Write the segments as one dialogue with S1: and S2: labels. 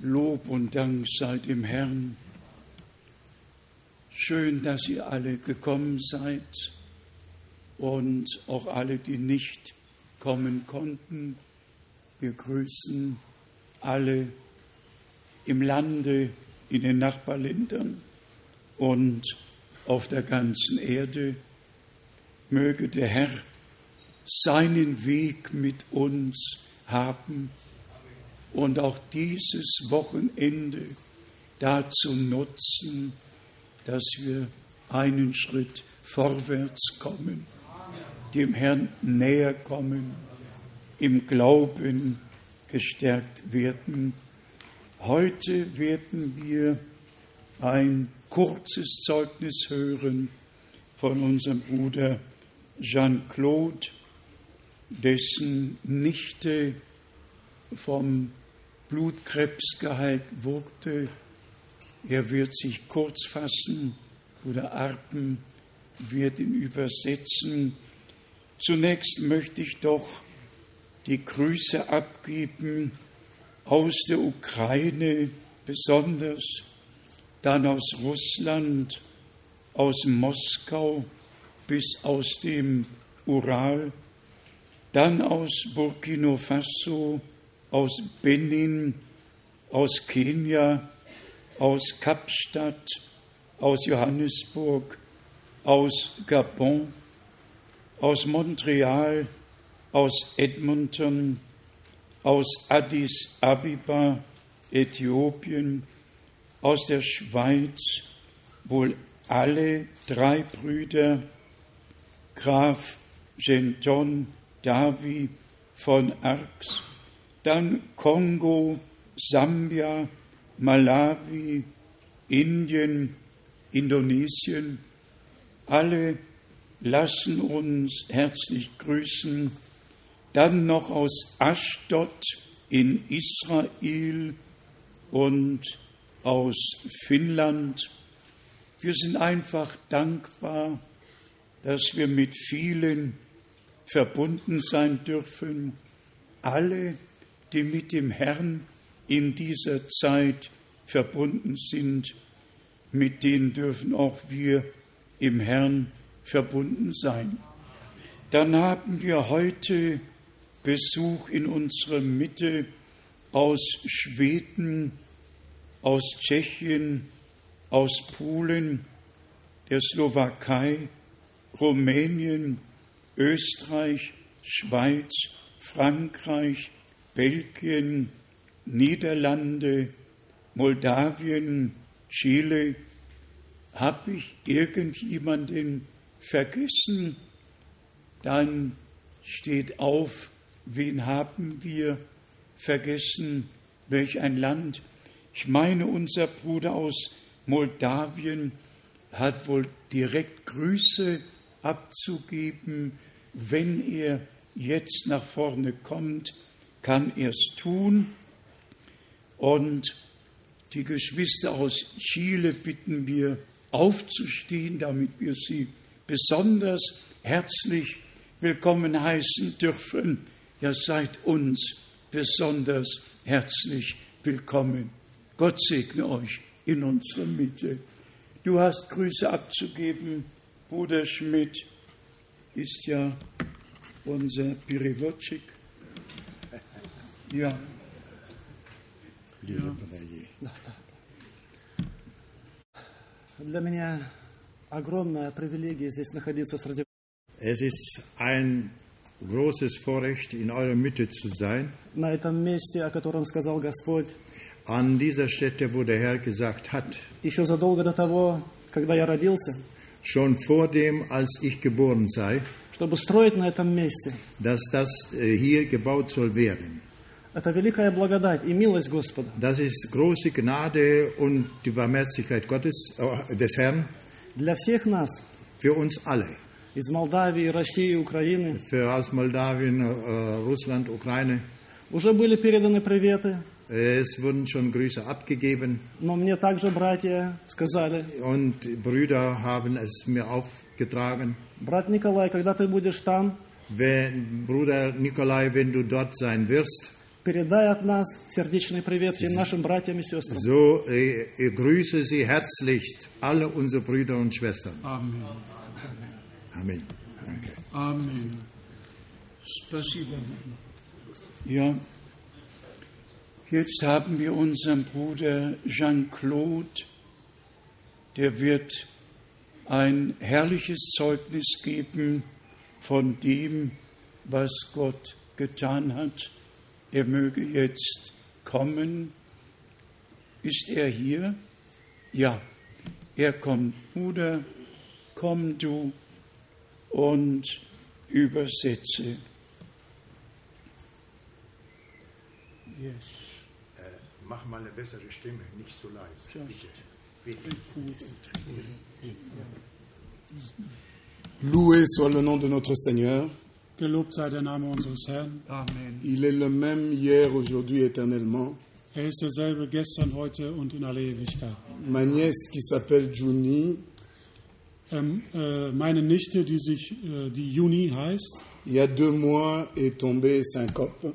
S1: Lob und Dank sei dem Herrn. Schön, dass ihr alle gekommen seid und auch alle, die nicht kommen konnten. Wir grüßen alle im Lande, in den Nachbarländern und auf der ganzen Erde. Möge der Herr seinen Weg mit uns haben und auch dieses Wochenende dazu nutzen, dass wir einen Schritt vorwärts kommen, dem Herrn näher kommen, im Glauben gestärkt werden. Heute werden wir ein kurzes Zeugnis hören von unserem Bruder Jean-Claude, dessen Nichte vom Blutkrebs geheilt wurde. Er wird sich kurz fassen, Bruder Arpen wird ihn übersetzen. Zunächst möchte ich doch die Grüße abgeben aus der Ukraine besonders, dann aus Russland, aus Moskau bis aus dem Ural, dann aus Burkina Faso, aus Benin, aus Kenia, aus Kapstadt, aus Johannesburg, aus Gabon, aus Montreal, aus Edmonton, aus Addis Abeba, Äthiopien, aus der Schweiz, wohl alle drei Brüder, Graf Genton Davi von Arx, dann Kongo, Sambia, Malawi, Indien, Indonesien, alle lassen uns herzlich grüßen. Dann noch aus Ashdod in Israel und aus Finnland. Wir sind einfach dankbar, dass wir mit vielen verbunden sein dürfen. Alle die mit dem Herrn in dieser Zeit verbunden sind, mit denen dürfen auch wir im Herrn verbunden sein. Dann haben wir heute Besuch in unserer Mitte aus Schweden, aus Tschechien, aus Polen, der Slowakei, Rumänien, Österreich, Schweiz, Frankreich, Belgien, Niederlande, Moldawien, Chile. Habe ich irgendjemanden vergessen? Dann steht auf, wen haben wir vergessen? Welch ein Land? Ich meine, unser Bruder aus Moldawien hat wohl direkt Grüße abzugeben, wenn er jetzt nach vorne kommt kann es tun. Und die Geschwister aus Chile bitten wir aufzustehen, damit wir sie besonders herzlich willkommen heißen dürfen. Ja, seid uns besonders herzlich willkommen. Gott segne euch in unserer Mitte. Du hast Grüße abzugeben. Bruder Schmidt ist ja unser Piriwotschik. Ja.
S2: Ja. Для меня огромная привилегия здесь находиться среди
S3: Es ist ein großes Vorrecht, in eurer Mitte zu sein.
S2: на этом месте, о котором сказал Господь.
S3: An dieser Stätte, wo der Herr gesagt hat,
S2: Еще задолго до того, когда я родился,
S3: schon vor dem, als ich geboren sei,
S2: чтобы строить на этом месте.
S3: dass das äh, hier gebaut soll werden.
S2: Это великая благодать и милость Господа.
S3: Das ist große Gnade und die Barmherzigkeit Gottes, äh, des Herrn
S2: Для всех нас,
S3: für uns alle.
S2: из Молдавии, России, Украины,
S3: Für aus Moldawien, äh, Russland, Ukraine.
S2: уже были переданы приветы,
S3: Es wurden schon Grüße abgegeben
S2: но мне также братья сказали,
S3: und Brüder haben es mir aufgetragen.
S2: брат Николай, когда ты будешь там,
S3: Wenn, Bruder Nikolai, wenn du dort sein wirst,
S2: передай от нас сердечный привет всем нашим братьям и сестрам.
S3: So äh, ich grüße Sie herzlichst, alle unsere Brüder und Schwestern.
S1: Amen.
S3: Amen. Danke.
S1: Amen. Спасибо. Ja, jetzt haben wir unseren Bruder Jean-Claude, der wird ein herrliches Zeugnis geben von dem, was Gott getan hat. Er möge jetzt kommen. Ist er hier? Ja, er kommt. Bruder, komm du und übersetze. Yes.
S3: Mach mal eine bessere Stimme, nicht so leise. Bitte.
S4: Loué soit le nom de notre Seigneur.
S5: Gelobt sei der Name unseres Herrn.
S1: Amen.
S4: Il est le même hier, aujourd'hui, éternellement.
S5: Er ist derselbe gestern, heute und in alle Ewigkeit.
S4: Ma nièce qui s'appelle Juni,
S5: Ähm, äh, meine Nichte, die sich äh, die Juni heißt,
S4: il y a deux mois est tombée syncope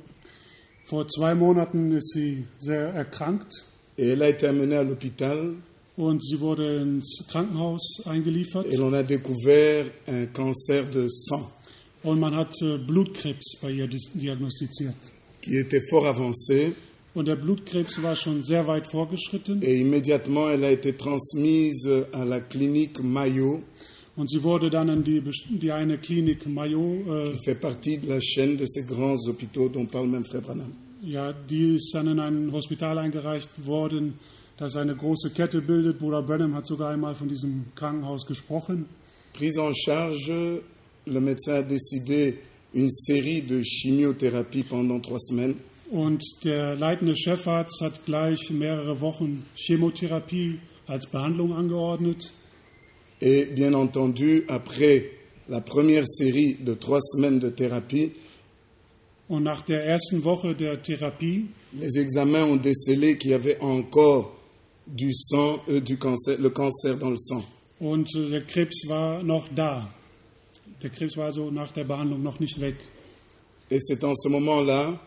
S5: vor zwei Monaten ist sie sehr erkrankt
S4: et elle a été amenée à l'hôpital
S5: und sie wurde ins Krankenhaus eingeliefert
S4: et l'on a découvert un cancer de sang
S5: und man hat äh, Blutkrebs bei ihr diagnostiziert.
S4: qui était fort avancé
S5: Und der Blutkrebs war schon sehr weit vorgeschritten
S4: et immédiatement elle a été transmise à la clinique Mayo
S5: und sie wurde dann in die, die eine Klinik Mayo, äh,
S4: qui fait partie de la chaîne de ces grands hôpitaux dont parle même Frère Branham.
S5: ja, die ist dann in ein Hospital eingereicht worden, das eine große Kette bildet. Bruder Branham hat sogar einmal von diesem Krankenhaus gesprochen.
S4: Prise en charge, le médecin a décidé une série de chimiothérapie pendant trois semaines
S5: Und der leitende Chefarzt hat gleich mehrere Wochen Chemotherapie als Behandlung angeordnet.
S4: Et bien entendu, après la première série de trois semaines de thérapie,
S5: Und nach der ersten Woche der Therapie
S4: les examens ont décelé qu'il y avait encore du sang, euh, du cancer, le cancer dans le sang.
S5: und der Krebs war noch da. Der Krebs war also nach der Behandlung noch nicht weg.
S4: Et c'est en ce moment-là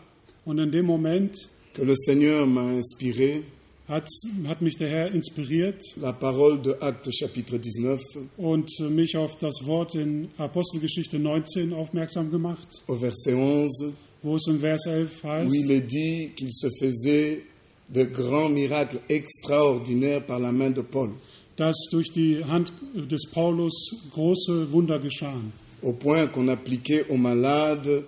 S5: Und in dem Moment
S4: que le Seigneur m'a inspiré
S5: hat, hat mich der Herr inspiriert
S4: la parole de Actes chapitre 19
S5: und mich auf das Wort in Apostelgeschichte 19 aufmerksam gemacht,
S4: au verset 11,
S5: wo es in Vers 11
S4: où
S5: heißt,
S4: il est dit qu'il se faisait de grands miracles extraordinaires par la main de Paul,
S5: dass durch die Hand des Paulus große Wunder geschahen.
S4: Au point qu'on appliquait aux malades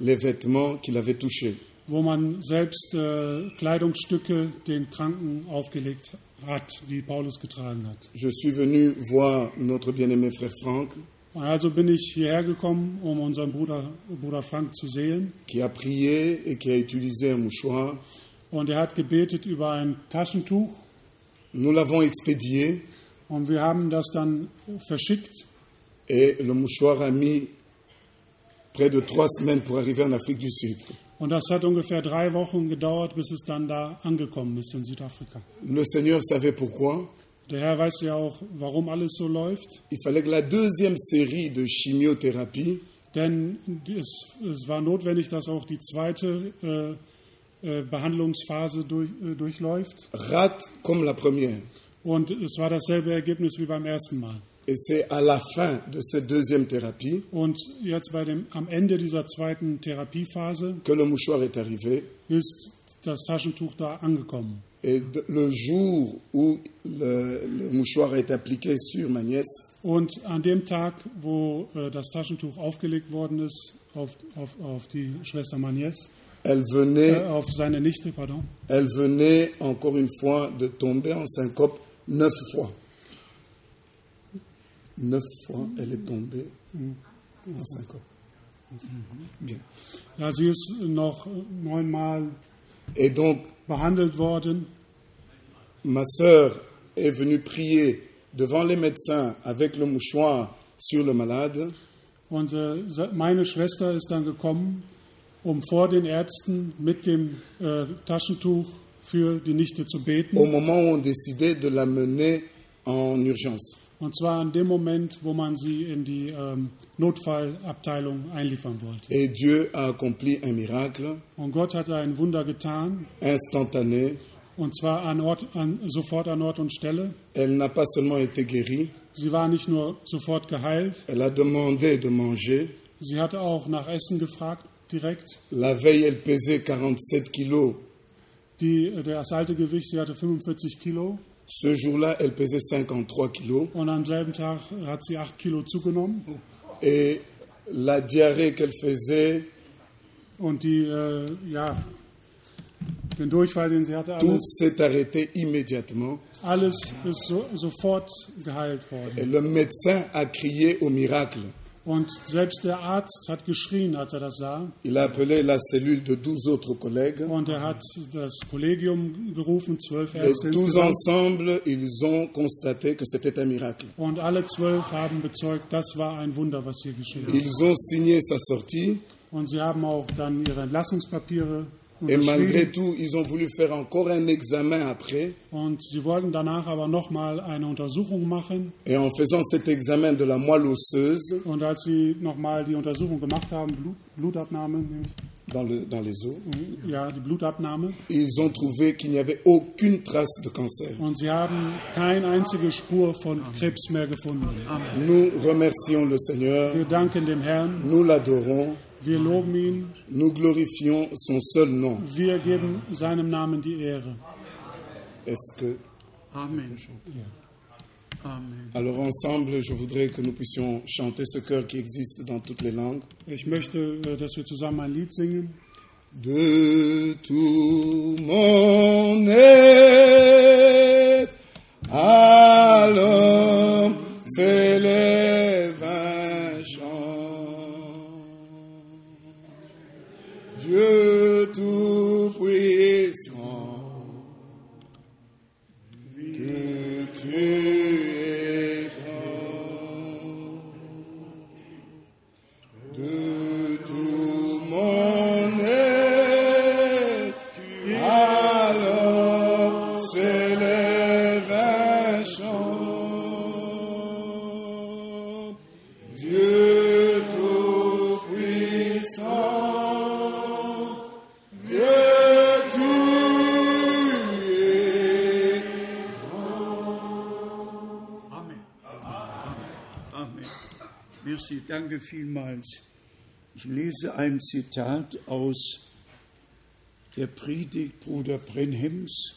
S4: les vêtements qu'il avait touchés.
S5: wo man selbst äh, Kleidungsstücke den Kranken aufgelegt hat, die Paulus getragen hat.
S4: Je suis venu voir notre bien-aimé frère Franck,
S5: Also bin ich hierher gekommen, um unseren Bruder, Bruder Frank zu sehen.
S4: qui a prié et qui a utilisé un mouchoir.
S5: Und er hat gebetet über ein Taschentuch.
S4: Nous l'avons expédié
S5: Und wir haben das dann verschickt.
S4: Et le mouchoir a mis près de trois semaines pour arriver en Afrique du Sud.
S5: Und das hat ungefähr drei Wochen gedauert, bis es dann da angekommen ist in Südafrika.
S4: Le Seigneur savait pourquoi.
S5: Der Herr weiß ja auch, warum alles so läuft.
S4: Il fallait que la deuxième série de chimiothérapie
S5: Denn es, es war notwendig, dass auch die zweite äh, äh, Behandlungsphase durch, äh, durchläuft.
S4: rate comme la première.
S5: Und es war dasselbe Ergebnis wie beim ersten Mal.
S4: Et c'est à la fin de cette deuxième thérapie
S5: Und jetzt bei dem, am Ende dieser zweiten Therapiephase
S4: que le mouchoir est arrivé.
S5: ist das Taschentuch da angekommen.
S4: Et le jour où le, le mouchoir est appliqué sur ma nièce,
S5: Und an dem Tag, wo äh, das Taschentuch aufgelegt worden ist auf, auf, auf die Schwester Magnes,
S4: elle
S5: äh,
S4: venait,
S5: auf seine Nichte, pardon,
S4: elle venait encore une fois de tomber en syncope neuf fois. Neuf fois, elle est tombée en syncope. Bien.
S5: ja, sie ist noch neunmal
S4: Et donc,
S5: behandelt worden.
S4: ma sœur est venue prier devant les médecins avec le mouchoir sur le malade.
S5: Und äh, meine Schwester ist dann gekommen, um vor den Ärzten mit dem äh, Taschentuch für die Nichte zu beten.
S4: au moment où on décidait de l'amener en urgence.
S5: Und zwar in dem Moment, wo man sie in die ähm, Notfallabteilung einliefern wollte.
S4: Et Dieu a accompli un miracle
S5: Und Gott hat ein Wunder getan,
S4: instantané.
S5: und zwar an Ort, an, sofort an Ort und Stelle.
S4: Elle n'a pas seulement été guérie,
S5: Sie war nicht nur sofort geheilt,
S4: elle a demandé de manger.
S5: sie hatte auch nach Essen gefragt, direkt.
S4: La veille, elle pesait 47 kilos.
S5: Die, das alte Gewicht, sie hatte 45 Kilo
S4: Ce jour-là, elle pesait 53 kilos.
S5: und am selben Tag hat sie 8 Kilo zugenommen.
S4: Et la diarrhée qu'elle faisait,
S5: Und die, äh, ja, den Durchfall, den sie hatte,
S4: tout s'est arrêté immédiatement.
S5: alles ist so, sofort geheilt worden.
S4: Et le médecin a crié au miracle.
S5: Und selbst der Arzt hat geschrien, als er das sah.
S4: Il a appelé la cellule de 12 autres collègues.
S5: Und er hat das Kollegium gerufen, zwölf
S4: Et
S5: Ärzte
S4: tous ensemble, ils ont constaté que c'était un miracle.
S5: Und alle zwölf haben bezeugt, das war ein Wunder, was hier geschehen ist.
S4: Ils ont signé sa sortie.
S5: Und sie haben auch dann ihre Entlassungspapiere
S4: Et malgré tout, ils ont voulu faire encore un examen après.
S5: Und sie wollten danach aber nochmal eine Untersuchung machen.
S4: Et en faisant cet examen de la moelle osseuse
S5: Und als sie nochmal die Untersuchung gemacht haben, Blut, Blutabnahme, nämlich,
S4: dans, le- dans les os,
S5: ja, die Blutabnahme,
S4: ils ont trouvé qu'il n'y avait aucune trace de cancer.
S5: und sie haben keine einzige Spur von Krebs mehr gefunden.
S4: Nous remercions le Seigneur,
S5: Wir danken dem Herrn,
S4: nous l'adorons,
S5: wir loben ihn,
S4: nous glorifions son seul nom.
S5: wir geben seinem Namen die Ehre.
S4: Est-ce que
S1: Amen. Amen.
S4: alors ensemble, je voudrais que nous puissions chanter ce chœur qui existe dans toutes les langues.
S5: Ich möchte, äh, dass wir zusammen ein Lied singen.
S4: De tout mon être, à l'homme Dieu
S1: Merci, danke vielmals. Ich lese ein Zitat aus der Predigt Bruder Brenhems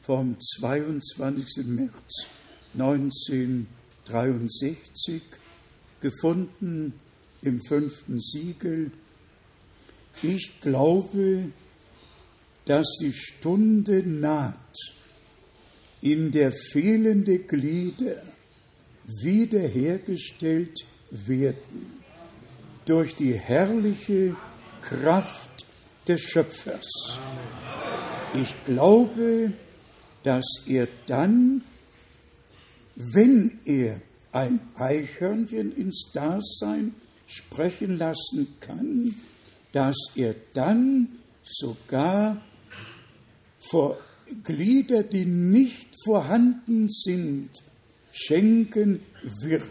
S1: vom 22. März 1963, gefunden im fünften Siegel. Ich glaube, dass die Stunde naht, in der fehlende Glieder wiederhergestellt werden durch die herrliche Kraft des Schöpfers. Ich glaube, dass er dann, wenn er ein Eichhörnchen ins Dasein sprechen lassen kann, dass er dann sogar vor Glieder, die nicht vorhanden sind, schenken wird.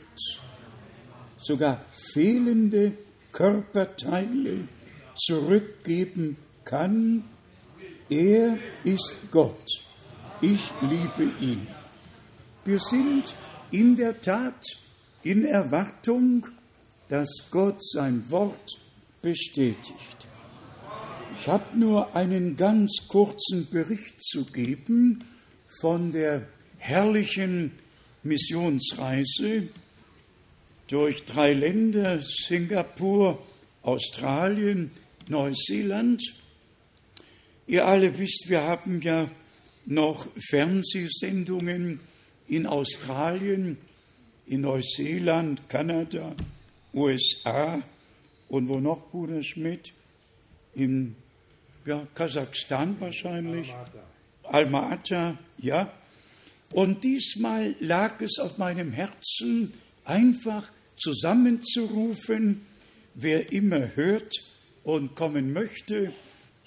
S1: Sogar fehlende Körperteile zurückgeben kann. Er ist Gott. Ich liebe ihn. Wir sind in der Tat in Erwartung, dass Gott sein Wort bestätigt. Ich habe nur einen ganz kurzen Bericht zu geben von der herrlichen Missionsreise durch drei Länder, Singapur, Australien, Neuseeland. Ihr alle wisst, wir haben ja noch Fernsehsendungen in Australien, in Neuseeland, Kanada, USA und wo noch, Bruder Schmidt? In ja, Kasachstan wahrscheinlich. Alma-Ata, ja. Und diesmal lag es auf meinem Herzen, einfach zusammenzurufen, wer immer hört und kommen möchte.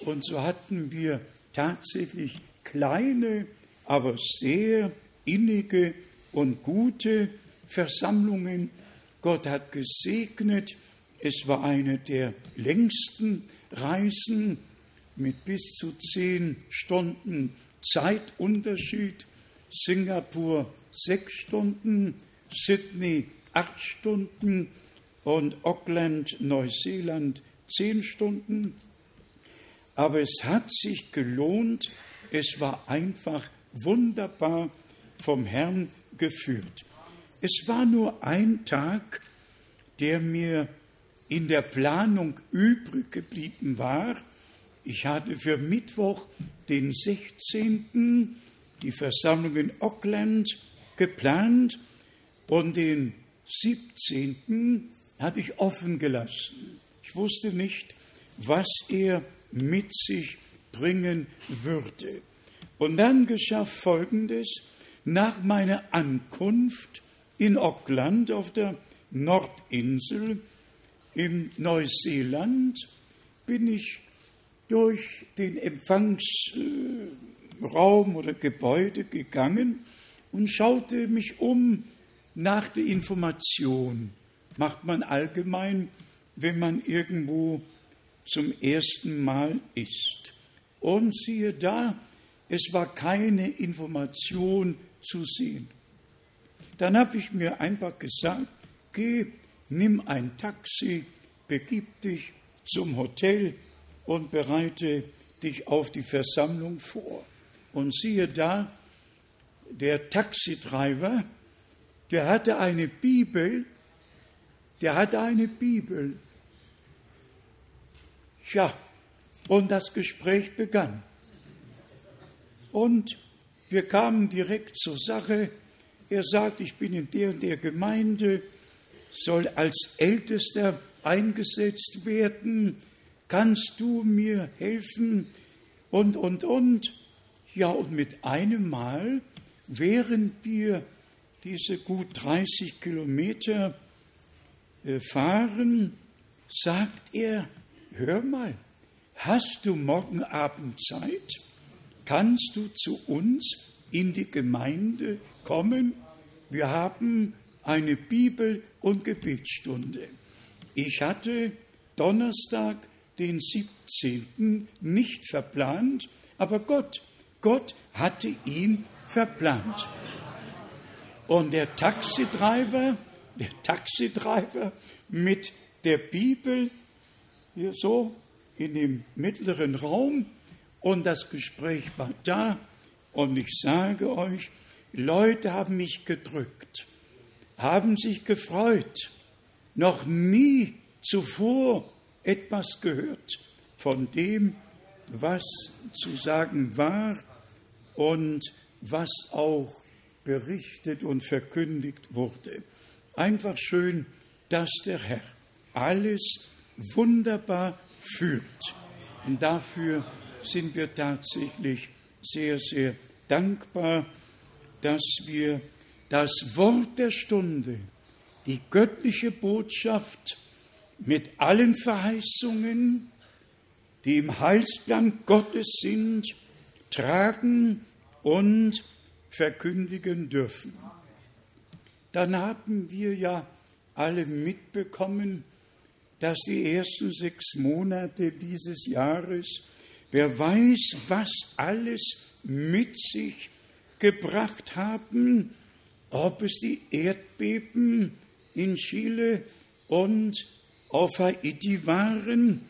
S1: Und so hatten wir tatsächlich kleine, aber sehr innige und gute Versammlungen. Gott hat gesegnet. Es war eine der längsten Reisen mit bis zu zehn Stunden Zeitunterschied. Singapur sechs Stunden, Sydney acht Stunden und Auckland, Neuseeland zehn Stunden. Aber es hat sich gelohnt. Es war einfach wunderbar vom Herrn geführt. Es war nur ein Tag, der mir in der Planung übrig geblieben war. Ich hatte für Mittwoch, den 16. die Versammlung in Auckland geplant und den 17. hatte ich offen gelassen. Ich wusste nicht, was er mit sich bringen würde. Und dann geschah Folgendes. Nach meiner Ankunft in Auckland auf der Nordinsel in Neuseeland bin ich durch den Empfangsraum oder Gebäude gegangen und schaute mich um nach der Information. Macht man allgemein, wenn man irgendwo zum ersten Mal ist. Und siehe da, es war keine Information zu sehen. Dann habe ich mir einfach gesagt, geh, nimm ein Taxi, begib dich zum Hotel und bereite dich auf die Versammlung vor. Und siehe da, der Taxitreiber, der hatte eine Bibel, der hatte eine Bibel. Tja, und das Gespräch begann. Und wir kamen direkt zur Sache. Er sagt, ich bin in der und der Gemeinde, soll als Ältester eingesetzt werden. Kannst du mir helfen? Und, und, und. Ja, und mit einem Mal, während wir diese gut 30 Kilometer äh, fahren, sagt er, hör mal, hast du morgen Abend Zeit? Kannst du zu uns in die Gemeinde kommen? Wir haben eine Bibel- und Gebetsstunde. Ich hatte Donnerstag, den 17. nicht verplant, aber Gott, Gott hatte ihn verplant. Und der Taxitreiber, der Taxitreiber mit der Bibel hier so in dem mittleren Raum. Und das Gespräch war da. Und ich sage euch, Leute haben mich gedrückt, haben sich gefreut, noch nie zuvor etwas gehört von dem, was zu sagen war und was auch berichtet und verkündigt wurde. Einfach schön, dass der Herr alles wunderbar führt. Und dafür sind wir tatsächlich sehr, sehr dankbar, dass wir das Wort der Stunde, die göttliche Botschaft mit allen Verheißungen, die im Heilsplan Gottes sind, tragen und verkündigen dürfen. Dann haben wir ja alle mitbekommen, dass die ersten sechs Monate dieses Jahres, wer weiß, was alles mit sich gebracht haben, ob es die Erdbeben in Chile und auf Haiti waren,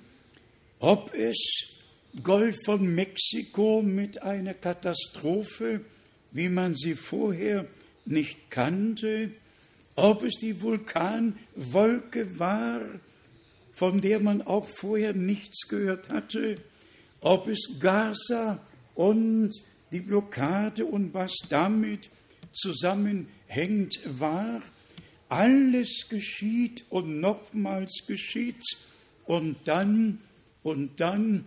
S1: ob es Golf von Mexiko mit einer Katastrophe, wie man sie vorher nicht kannte, ob es die Vulkanwolke war, von der man auch vorher nichts gehört hatte, ob es Gaza und die Blockade und was damit zusammenhängt war. Alles geschieht und nochmals geschieht und dann und dann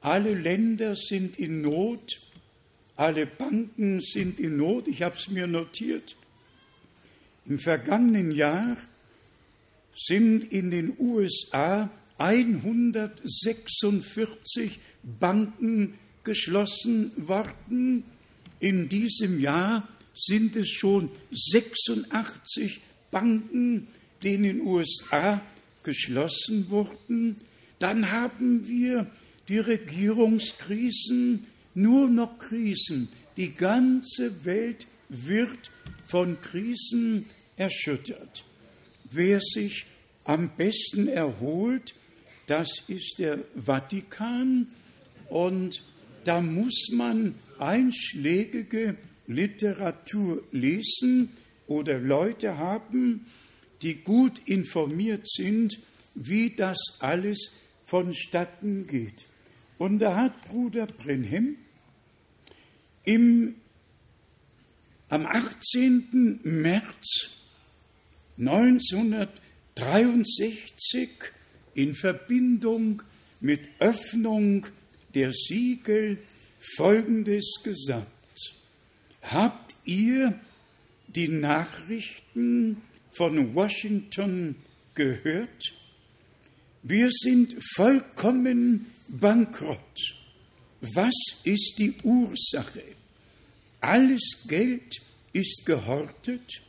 S1: alle Länder sind in Not, alle Banken sind in Not. Ich habe es mir notiert. Im vergangenen Jahr sind in den USA 146 Banken geschlossen worden. In diesem Jahr sind es schon 86 Banken, die in den USA geschlossen wurden. Dann haben wir die Regierungskrisen, nur noch Krisen. Die ganze Welt wird von Krisen erschüttert. Wer sich am besten erholt, das ist der Vatikan und da muss man einschlägige Literatur lesen oder Leute haben, die gut informiert sind, wie das alles vonstatten geht. Und da hat Bruder Brenhem im, am 18. März 1963 in Verbindung mit Öffnung der Siegel Folgendes gesagt. Habt ihr die Nachrichten von Washington gehört? Wir sind vollkommen bankrott. Was ist die Ursache? Alles Geld ist gehortet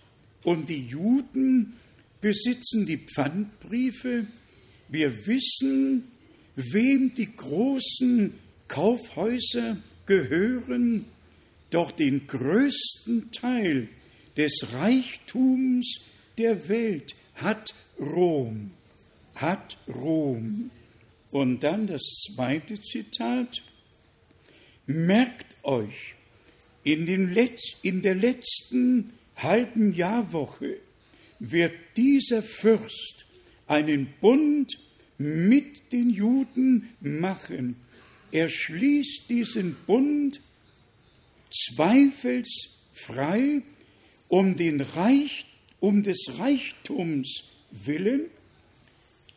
S1: und die Juden besitzen die Pfandbriefe. Wir wissen, wem die großen Kaufhäuser gehören, doch den größten Teil des Reichtums der Welt hat Rom, hat Rom. Und dann das zweite Zitat. Merkt euch, in, den Letz-, in der letzten halben Jahrwoche wird dieser Fürst einen Bund mit den Juden machen. Er schließt diesen Bund zweifelsfrei um, den Reich, um des Reichtums willen,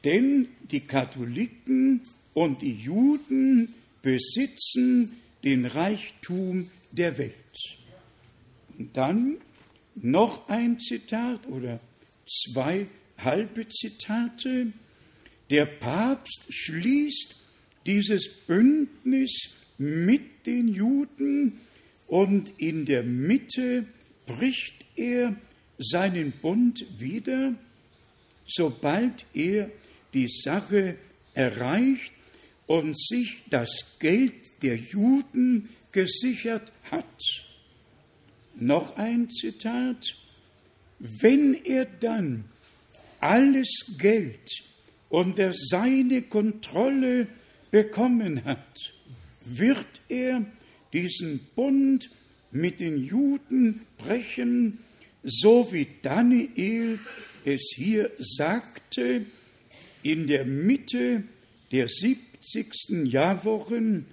S1: denn die Katholiken und die Juden besitzen den Reichtum der Welt. Und dann noch ein Zitat oder zwei halbe Zitate. Der Papst schließt dieses Bündnis mit den Juden und in der Mitte bricht er seinen Bund wieder, sobald er die Sache erreicht und sich das Geld der Juden gesichert hat. Noch ein Zitat. Wenn er dann alles Geld unter seine Kontrolle bekommen hat, wird er diesen Bund mit den Juden brechen, so wie Daniel es hier sagte, in der Mitte der 70. Jahrwochen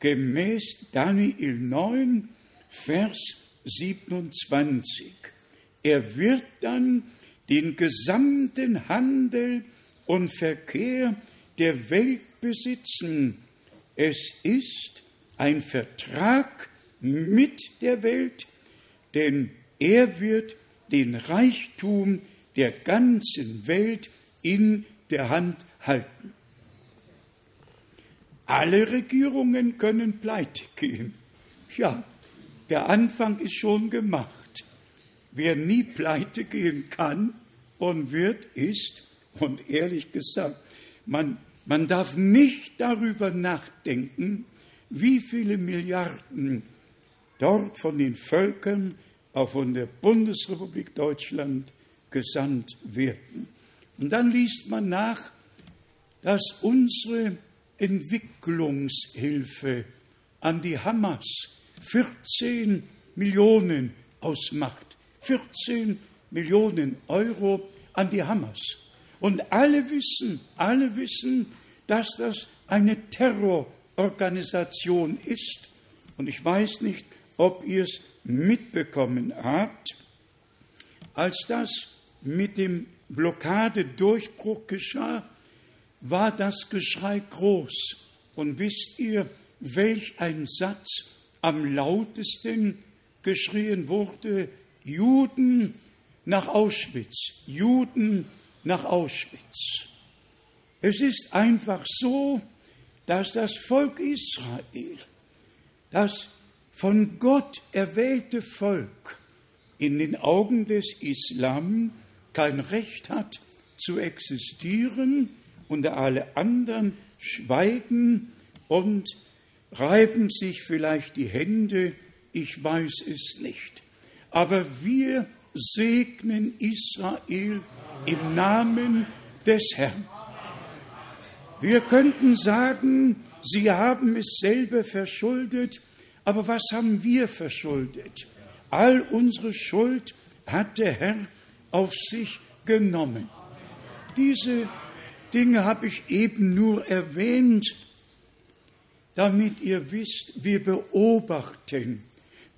S1: gemäß Daniel 9, Vers 27. Er wird dann den gesamten Handel und Verkehr der Welt besitzen. Es ist ein Vertrag mit der Welt, denn er wird den Reichtum der ganzen Welt in der Hand halten. Alle Regierungen können pleite gehen. Ja, der Anfang ist schon gemacht. Wer nie pleite gehen kann und wird, ist, und ehrlich gesagt, man, man darf nicht darüber nachdenken, wie viele Milliarden dort von den Völkern auch von der Bundesrepublik Deutschland gesandt werden. Und dann liest man nach, dass unsere Entwicklungshilfe an die Hamas 14 Millionen ausmacht. 14 Millionen Euro an die Hamas. Und alle wissen, alle wissen, dass das eine Terrororganisation ist. Und ich weiß nicht, ob ihr es mitbekommen habt, als das mit dem Blockadedurchbruch geschah, war das Geschrei groß. Und wisst ihr, welch ein Satz am lautesten geschrien wurde? Juden nach Auschwitz, Juden nach Auschwitz. Es ist einfach so, dass das Volk Israel, das von Gott erwählte Volk in den Augen des Islam kein Recht hat zu existieren und alle anderen schweigen und reiben sich vielleicht die Hände, ich weiß es nicht. Aber wir segnen Israel im Namen des Herrn. Wir könnten sagen, sie haben es selber verschuldet, aber was haben wir verschuldet? All unsere Schuld hat der Herr auf sich genommen. Diese Dinge habe ich eben nur erwähnt, damit ihr wisst, wir beobachten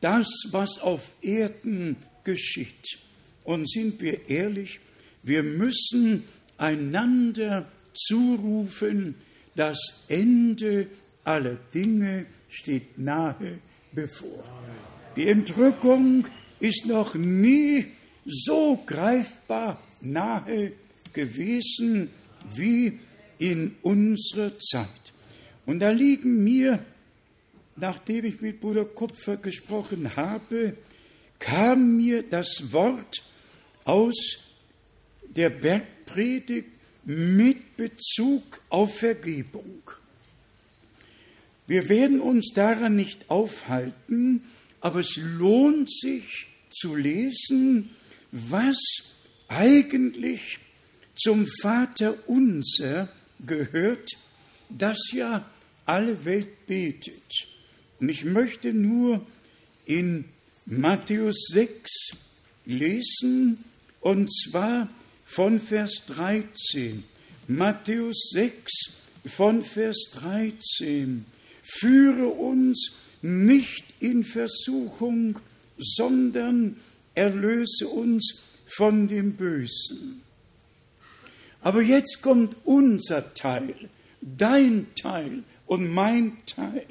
S1: das, was auf Erden geschieht. Und sind wir ehrlich, wir müssen einander zurufen, das Ende aller Dinge steht nahe bevor. Die Entrückung ist noch nie so greifbar nahe gewesen wie in unserer Zeit. Und da liegen mir, nachdem ich mit Bruder Kupfer gesprochen habe, kam mir das Wort aus der Bergpredigt mit Bezug auf Vergebung. Wir werden uns daran nicht aufhalten, aber es lohnt sich zu lesen, was eigentlich zum Vater unser gehört, das ja alle Welt betet. Und ich möchte nur in Matthäus 6 lesen, und zwar von Vers 13. Matthäus 6 von Vers 13. Führe uns nicht in Versuchung, sondern erlöse uns von dem Bösen. Aber jetzt kommt unser Teil, dein Teil und mein Teil,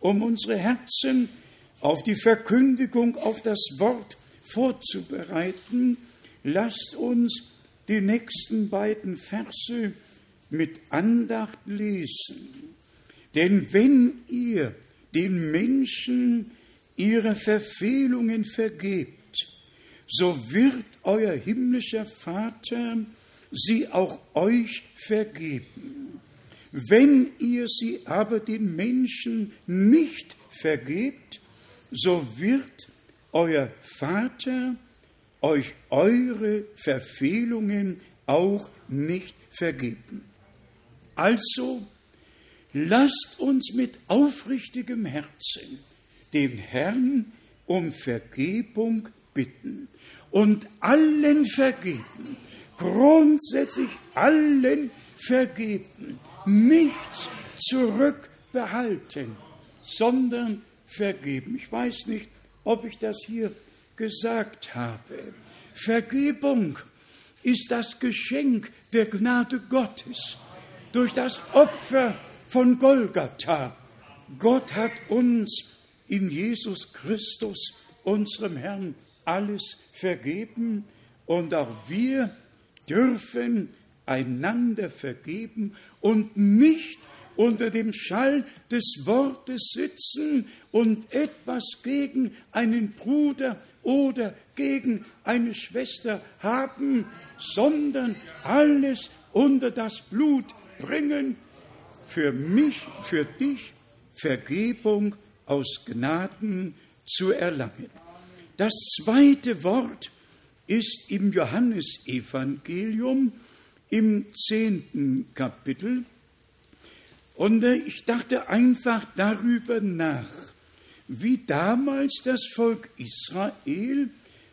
S1: um unsere Herzen auf die Verkündigung, auf das Wort vorzubereiten. Lasst uns die nächsten beiden Verse mit Andacht lesen. Denn wenn ihr den Menschen ihre Verfehlungen vergebt, so wird euer himmlischer Vater sie auch euch vergeben. Wenn ihr sie aber den Menschen nicht vergebt, so wird euer Vater euch eure Verfehlungen auch nicht vergeben. Also lasst uns mit aufrichtigem Herzen den Herrn um Vergebung bitten und allen vergeben, grundsätzlich allen vergeben, nichts zurückbehalten, sondern vergeben. Ich weiß nicht, ob ich das hier gesagt habe. Vergebung ist das Geschenk der Gnade Gottes durch das Opfer von Golgatha. Gott hat uns in Jesus Christus, unserem Herrn, alles vergeben und auch wir dürfen einander vergeben und nicht unter dem Schall des Wortes sitzen und etwas gegen einen Bruder oder gegen eine Schwester haben, sondern alles unter das Blut bringen, für mich, für dich Vergebung aus Gnaden zu erlangen. Das zweite Wort ist im Johannesevangelium im zehnten Kapitel. Und äh, ich dachte einfach darüber nach, wie damals das Volk Israel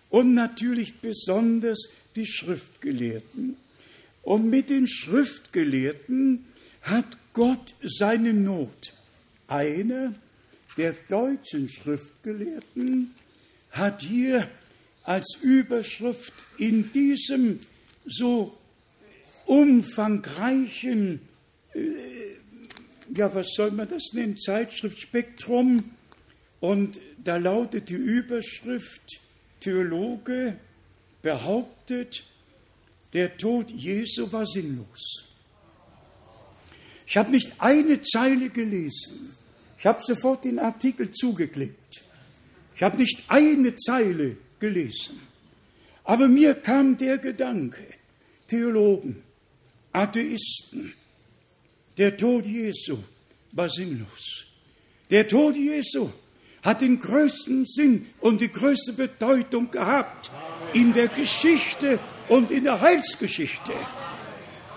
S1: und natürlich besonders die Schriftgelehrten. Und mit den Schriftgelehrten hat Gott seine Not. Einer der deutschen Schriftgelehrten hat hier als Überschrift in diesem so umfangreichen, äh, ja, was soll man das nennen, Zeitschriftspektrum. Und da lautet die Überschrift, Theologe behauptet, der Tod Jesu war sinnlos. Ich habe nicht eine Zeile gelesen. Ich habe sofort den Artikel zugeklickt. Ich habe nicht eine Zeile gelesen. Aber mir kam der Gedanke, Theologen, Atheisten, der Tod Jesu war sinnlos. Der Tod Jesu hat den größten Sinn und die größte Bedeutung gehabt in der Geschichte und in der Heilsgeschichte.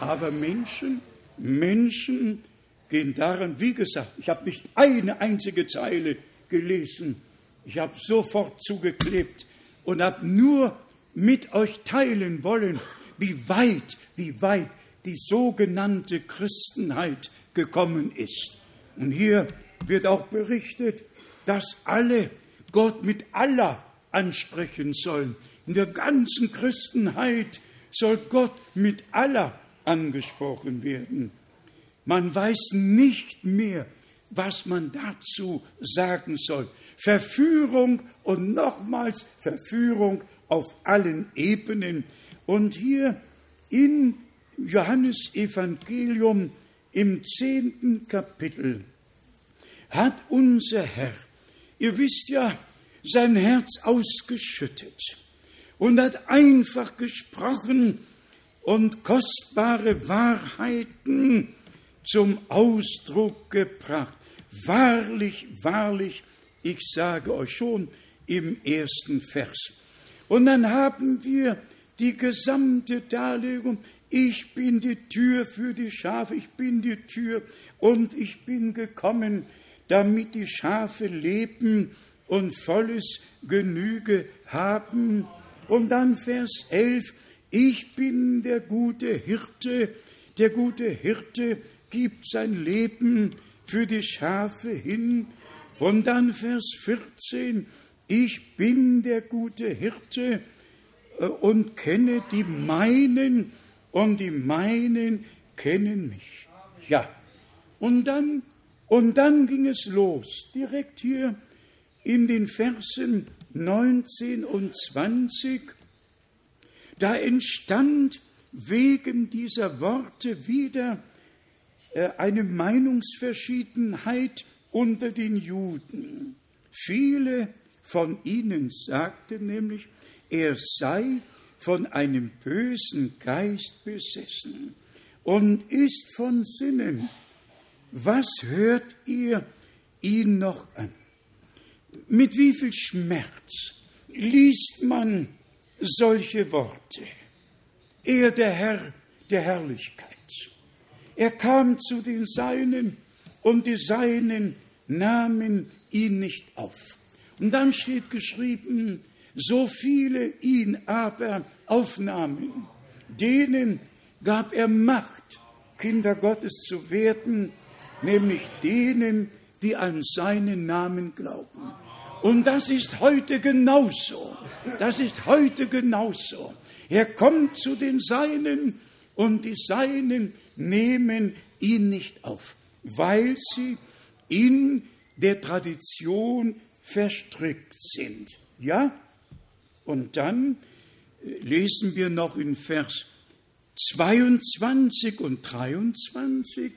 S1: Aber Menschen, Menschen gehen daran, wie gesagt, ich habe nicht eine einzige Zeile gelesen, ich habe sofort zugeklebt und habe nur mit euch teilen wollen, wie weit, wie weit die sogenannte Christenheit gekommen ist. Und hier wird auch berichtet, dass alle Gott mit aller ansprechen sollen. In der ganzen Christenheit soll Gott mit aller angesprochen werden. Man weiß nicht mehr, was man dazu sagen soll. Verführung und nochmals Verführung auf allen Ebenen. Und hier in Johannes Evangelium im zehnten Kapitel hat unser Herr, ihr wisst ja, sein Herz ausgeschüttet und hat einfach gesprochen und kostbare Wahrheiten zum Ausdruck gebracht. Wahrlich, wahrlich, ich sage euch schon im ersten Vers. Und dann haben wir die gesamte Darlegung. Ich bin die Tür für die Schafe, ich bin die Tür und ich bin gekommen, damit die Schafe leben und volles Genüge haben. Und dann Vers 11, ich bin der gute Hirte, der gute Hirte gibt sein Leben für die Schafe hin. Und dann Vers 14, ich bin der gute Hirte äh, und kenne die meinen und die meinen kennen mich. Ja, und dann, und dann ging es los, direkt hier in den Versen 19 und 20. Da entstand wegen dieser Worte wieder äh, eine Meinungsverschiedenheit unter den Juden. Viele von ihnen sagten nämlich, er sei von einem bösen Geist besessen und ist von Sinnen. Was hört ihr ihn noch an? Mit wie viel Schmerz liest man solche Worte? Er, der Herr der Herrlichkeit. Er kam zu den Seinen und die Seinen nahmen ihn nicht auf. Und dann steht geschrieben, so viele ihn aber aufnahmen, denen gab er Macht, Kinder Gottes zu werden, nämlich denen, die an seinen Namen glauben. Und das ist heute genauso. Das ist heute genauso. Er kommt zu den Seinen und die Seinen nehmen ihn nicht auf, weil sie in der Tradition verstrickt sind. Ja? Und dann äh, lesen wir noch in Vers 22 und 23,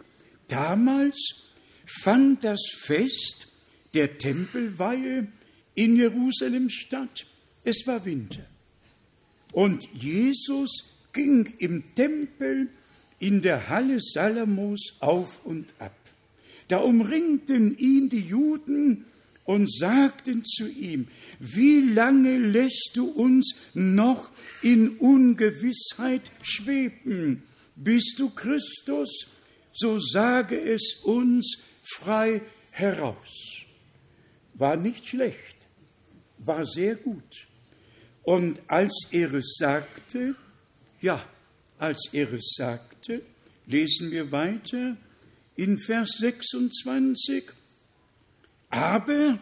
S1: damals fand das Fest der Tempelweihe in Jerusalem statt. Es war Winter. Und Jesus ging im Tempel in der Halle Salamos auf und ab. Da umringten ihn die Juden und sagten zu ihm, wie lange lässt du uns noch in Ungewissheit schweben? Bist du Christus? So sage es uns frei heraus. War nicht schlecht, war sehr gut. Und als er es sagte, ja, als er es sagte, lesen wir weiter in Vers 26, aber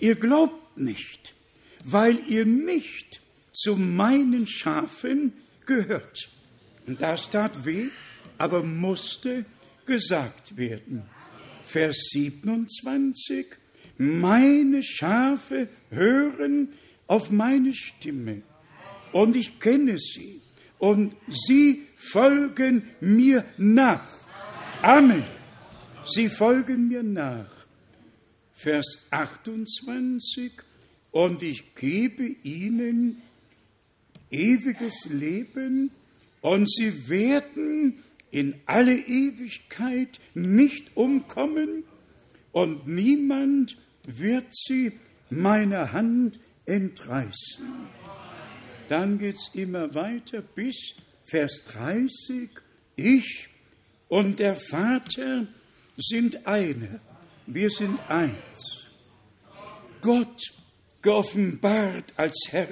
S1: ihr glaubt nicht, weil ihr nicht zu meinen Schafen gehört. Und das tat weh, aber musste gesagt werden. Vers 27, meine Schafe hören auf meine Stimme und ich kenne sie und sie folgen mir nach. Amen. Sie folgen mir nach. Vers 28. und ich gebe ihnen ewiges Leben und sie werden in alle Ewigkeit nicht umkommen und niemand wird sie meiner Hand entreißen. Dann geht es immer weiter bis Vers 30. Ich und der Vater sind eine. Wir sind eins. Gott geoffenbart als Herr,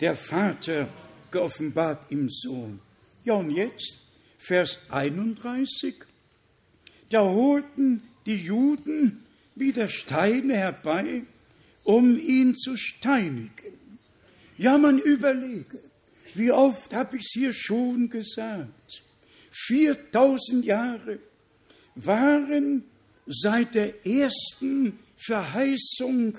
S1: der Vater geoffenbart im Sohn. Ja, und jetzt Vers 31. Da holten die Juden wieder Steine herbei, um ihn zu steinigen. Ja, man überlege, wie oft habe ich es hier schon gesagt. 4000 Jahre waren seit der ersten Verheißung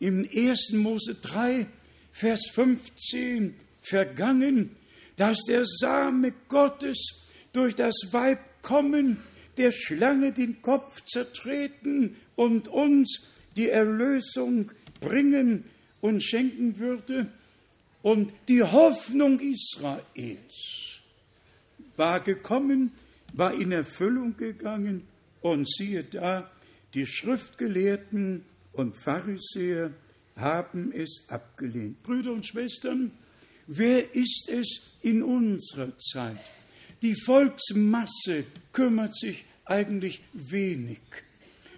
S1: im 1. Mose 3, Vers 15 vergangen, dass der Same Gottes durch das Weib kommen, der Schlange den Kopf zertreten und uns die Erlösung bringen und schenken würde. Und die Hoffnung Israels war gekommen, war in Erfüllung gegangen und siehe da, die Schriftgelehrten und Pharisäer haben es abgelehnt. Brüder und Schwestern, wer ist es in unserer Zeit? Die Volksmasse kümmert sich eigentlich wenig.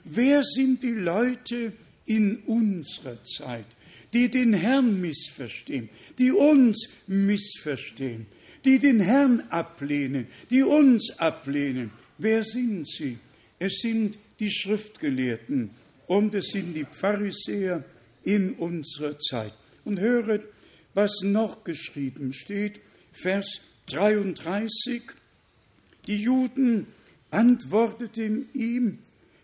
S1: Wer sind die Leute in unserer Zeit, die den Herrn missverstehen, die uns missverstehen, die den Herrn ablehnen, die uns ablehnen? Wer sind sie? Es sind die Schriftgelehrten und es sind die Pharisäer in unserer Zeit. Und höret, was noch geschrieben steht, Vers 33. Die Juden antworteten ihm,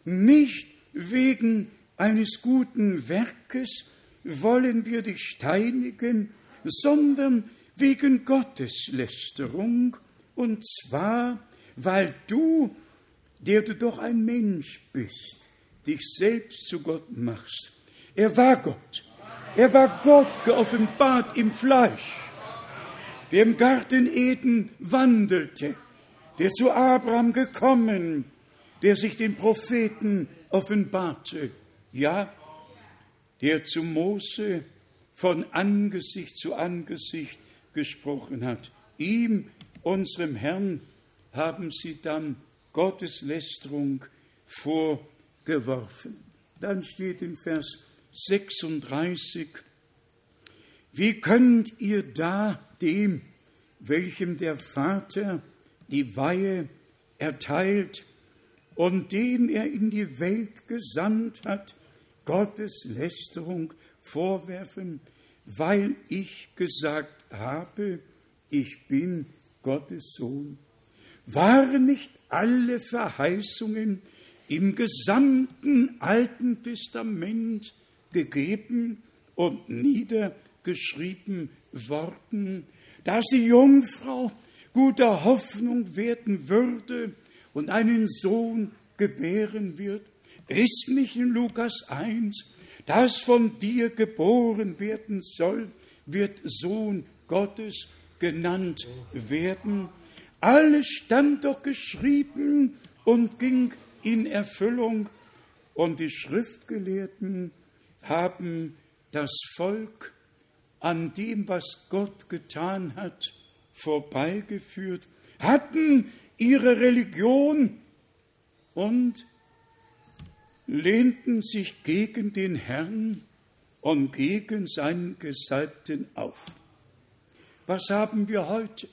S1: nicht wegen eines guten Werkes wollen wir dich steinigen, sondern wegen Gotteslästerung, und zwar, weil du der du doch ein Mensch bist, dich selbst zu Gott machst. Er war Gott. Er war Gott geoffenbart im Fleisch, der im Garten Eden wandelte, der zu Abraham gekommen, der sich den Propheten offenbarte. Ja, der zu Mose von Angesicht zu Angesicht gesprochen hat. Ihm, unserem Herrn, haben sie dann Gotteslästerung vorgeworfen. Dann steht in Vers 36, wie könnt ihr da dem, welchem der Vater die Weihe erteilt und den er in die Welt gesandt hat, Gottes Lästerung weil ich gesagt habe, ich bin Gottes Sohn? Waren nicht alle Verheißungen im gesamten Alten Testament gegeben und niedergeschrieben worden, dass die Jungfrau guter Hoffnung werden würde und einen Sohn gebären wird, ist nicht in Lukas 1, das von dir geboren werden soll, wird Sohn Gottes genannt werden. Alles stand doch geschrieben und ging in Erfüllung. Und die Schriftgelehrten haben das Volk an dem, was Gott getan hat, vorbeigeführt, hatten ihre Religion und lehnten sich gegen den Herrn und gegen seinen Gesalbten auf. Was haben wir heute?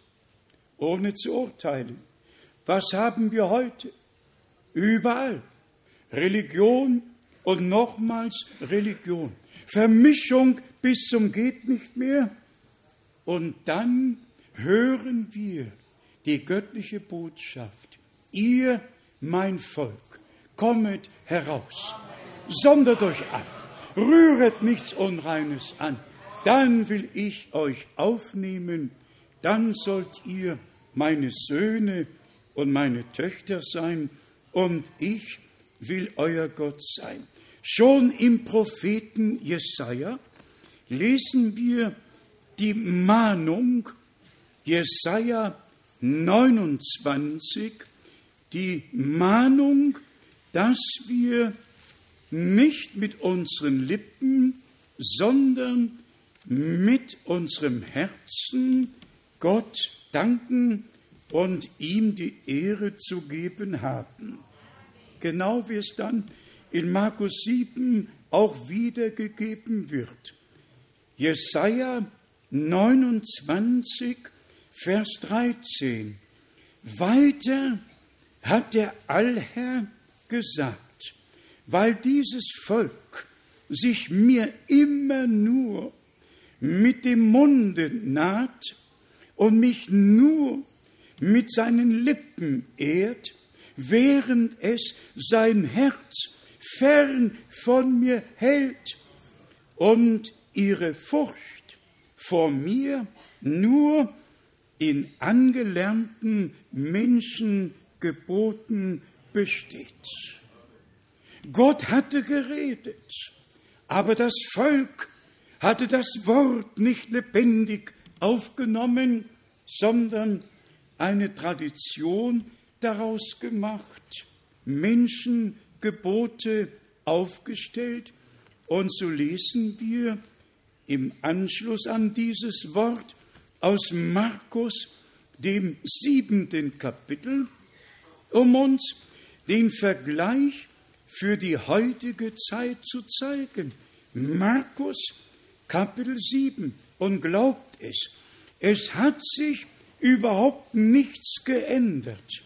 S1: ohne zu urteilen. Was haben wir heute? Überall. Religion und nochmals Religion. Vermischung bis zum geht nicht mehr. Und dann hören wir die göttliche Botschaft. Ihr, mein Volk, kommet heraus, sondert euch ab, rühret nichts Unreines an, dann will ich euch aufnehmen. Dann sollt ihr meine Söhne und meine Töchter sein. Und ich will euer Gott sein. Schon im Propheten Jesaja lesen wir die Mahnung Jesaja 29, die Mahnung, dass wir nicht mit unseren Lippen, sondern mit unserem Herzen Gott danken und ihm die Ehre zu geben haben. Genau wie es dann in Markus 7 auch wiedergegeben wird. Jesaja 29, Vers 13. Weiter hat der Allherr gesagt, weil dieses Volk sich mir immer nur mit dem Munde naht und mich nur mit seinen Lippen ehrt, während es sein Herz fern von mir hält und ihre Furcht vor mir nur in angelernten Menschengeboten besteht. Gott hatte geredet, aber das Volk hatte das Wort nicht lebendig aufgenommen, sondern eine Tradition daraus gemacht, Menschengebote aufgestellt. Und so lesen wir im Anschluss an dieses Wort aus Markus, dem siebenten Kapitel, um uns den Vergleich für die heutige Zeit zu zeigen. Markus Kapitel 7 und glaubt es, es hat sich überhaupt nichts geändert.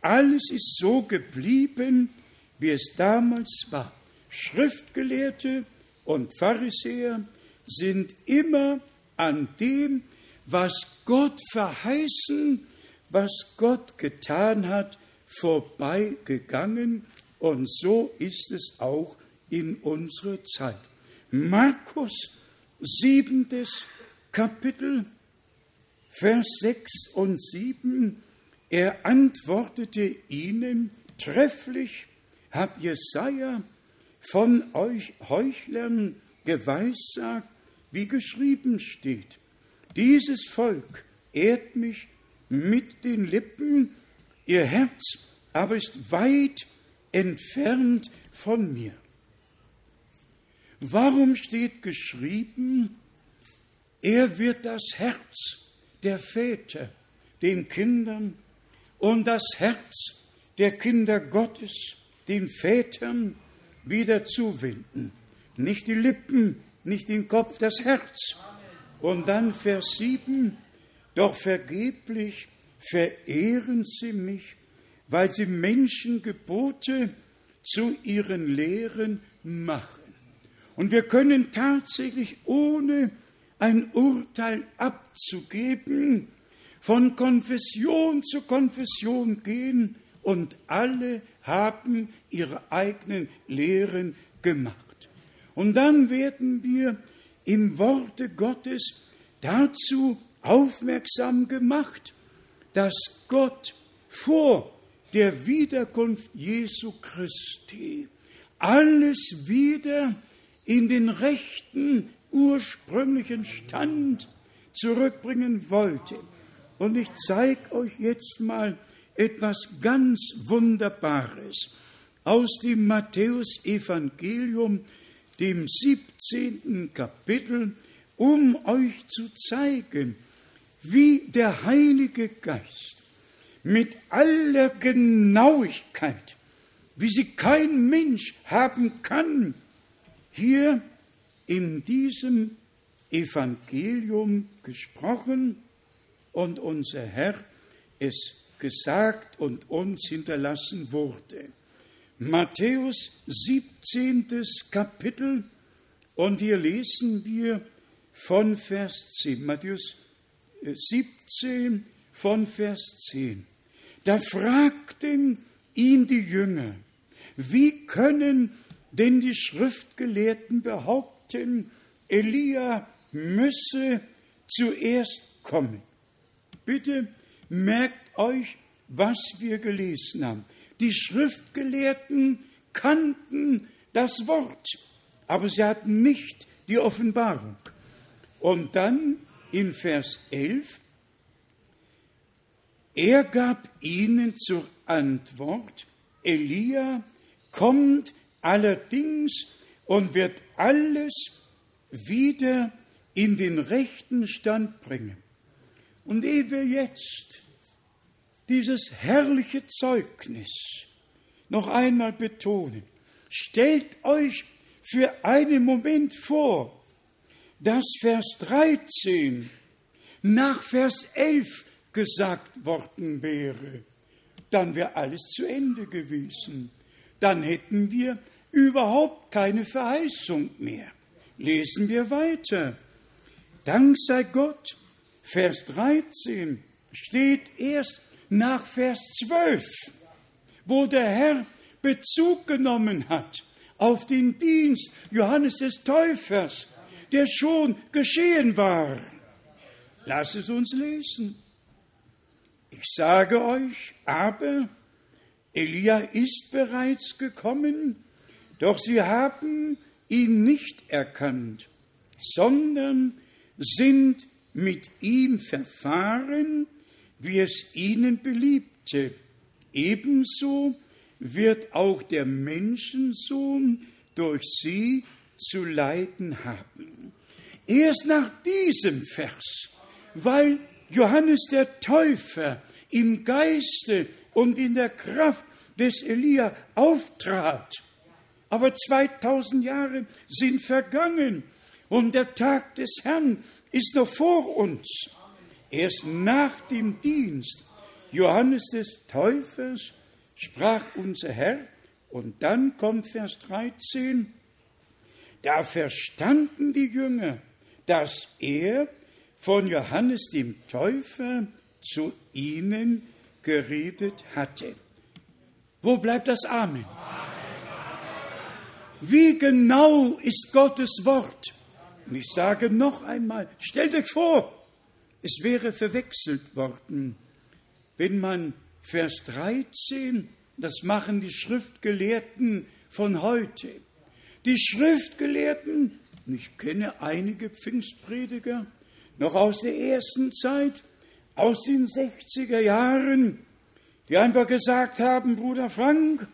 S1: Alles ist so geblieben, wie es damals war. Schriftgelehrte und Pharisäer sind immer an dem, was Gott verheißen, was Gott getan hat, vorbeigegangen. Und so ist es auch in unserer Zeit. Markus, siebentes Kapitel, Vers 6 und 7. Er antwortete ihnen trefflich, hat Jesaja von euch Heuchlern geweissagt, wie geschrieben steht. Dieses Volk ehrt mich mit den Lippen, ihr Herz aber ist weit entfernt von mir. Warum steht geschrieben, er wird das Herz der Väter den Kindern und das Herz der Kinder Gottes den Vätern wieder zuwenden. Nicht die Lippen, nicht den Kopf, das Herz. Und dann Vers 7, doch vergeblich verehren sie mich, weil sie Menschengebote zu ihren Lehren machen. Und wir können tatsächlich ohne ein Urteil abzugeben, von Konfession zu Konfession gehen und alle haben ihre eigenen Lehren gemacht. Und dann werden wir im Worte Gottes dazu aufmerksam gemacht, dass Gott vor der Wiederkunft Jesu Christi alles wieder in den rechten ursprünglichen Stand zurückbringen wollte. Und ich zeige euch jetzt mal etwas ganz Wunderbares aus dem Matthäusevangelium, dem 17. Kapitel, um euch zu zeigen, wie der Heilige Geist mit aller Genauigkeit, wie sie kein Mensch haben kann, hier in diesem Evangelium gesprochen und unser Herr es gesagt und uns hinterlassen wurde. Matthäus 17. Kapitel und hier lesen wir von Vers 10. Matthäus 17 äh, von Vers 10. Da fragten ihn die Jünger, wie können denn die Schriftgelehrten behaupten, Elia müsse zuerst kommen? Bitte merkt euch, was wir gelesen haben. Die Schriftgelehrten kannten das Wort, aber sie hatten nicht die Offenbarung. Und dann in Vers 11, er gab ihnen zur Antwort, Elia kommt allerdings und wird alles wieder in den rechten Stand bringen. Und ehe wir jetzt dieses herrliche Zeugnis noch einmal betonen, stellt euch für einen Moment vor, dass Vers 13 nach Vers 11 gesagt worden wäre, dann wäre alles zu Ende gewesen. Dann hätten wir überhaupt keine Verheißung mehr. Lesen wir weiter. Dank sei Gott, Vers 13 steht erst nach Vers 12, wo der Herr Bezug genommen hat auf den Dienst Johannes des Täufers, der schon geschehen war. Lass es uns lesen. Ich sage euch aber, Elia ist bereits gekommen, doch sie haben ihn nicht erkannt, sondern sind mit ihm verfahren, wie es ihnen beliebte. Ebenso wird auch der Menschensohn durch sie zu leiden haben. Erst nach diesem Vers, weil Johannes der Täufer im Geiste und in der Kraft des Elia auftrat, aber 2000 Jahre sind vergangen und der Tag des Herrn ist noch vor uns. Erst nach dem Dienst Johannes des Täufers sprach unser Herr, und dann kommt Vers 13, da verstanden die Jünger, dass er von Johannes dem Täufer zu ihnen geredet hatte. Wo bleibt das Amen? Wie genau ist Gottes Wort? Und ich sage noch einmal, stellt euch vor, es wäre verwechselt worden, wenn man Vers 13, das machen die Schriftgelehrten von heute. Die Schriftgelehrten, und ich kenne einige Pfingstprediger, noch aus der ersten Zeit, aus den 60er Jahren, die einfach gesagt haben, Bruder Frank,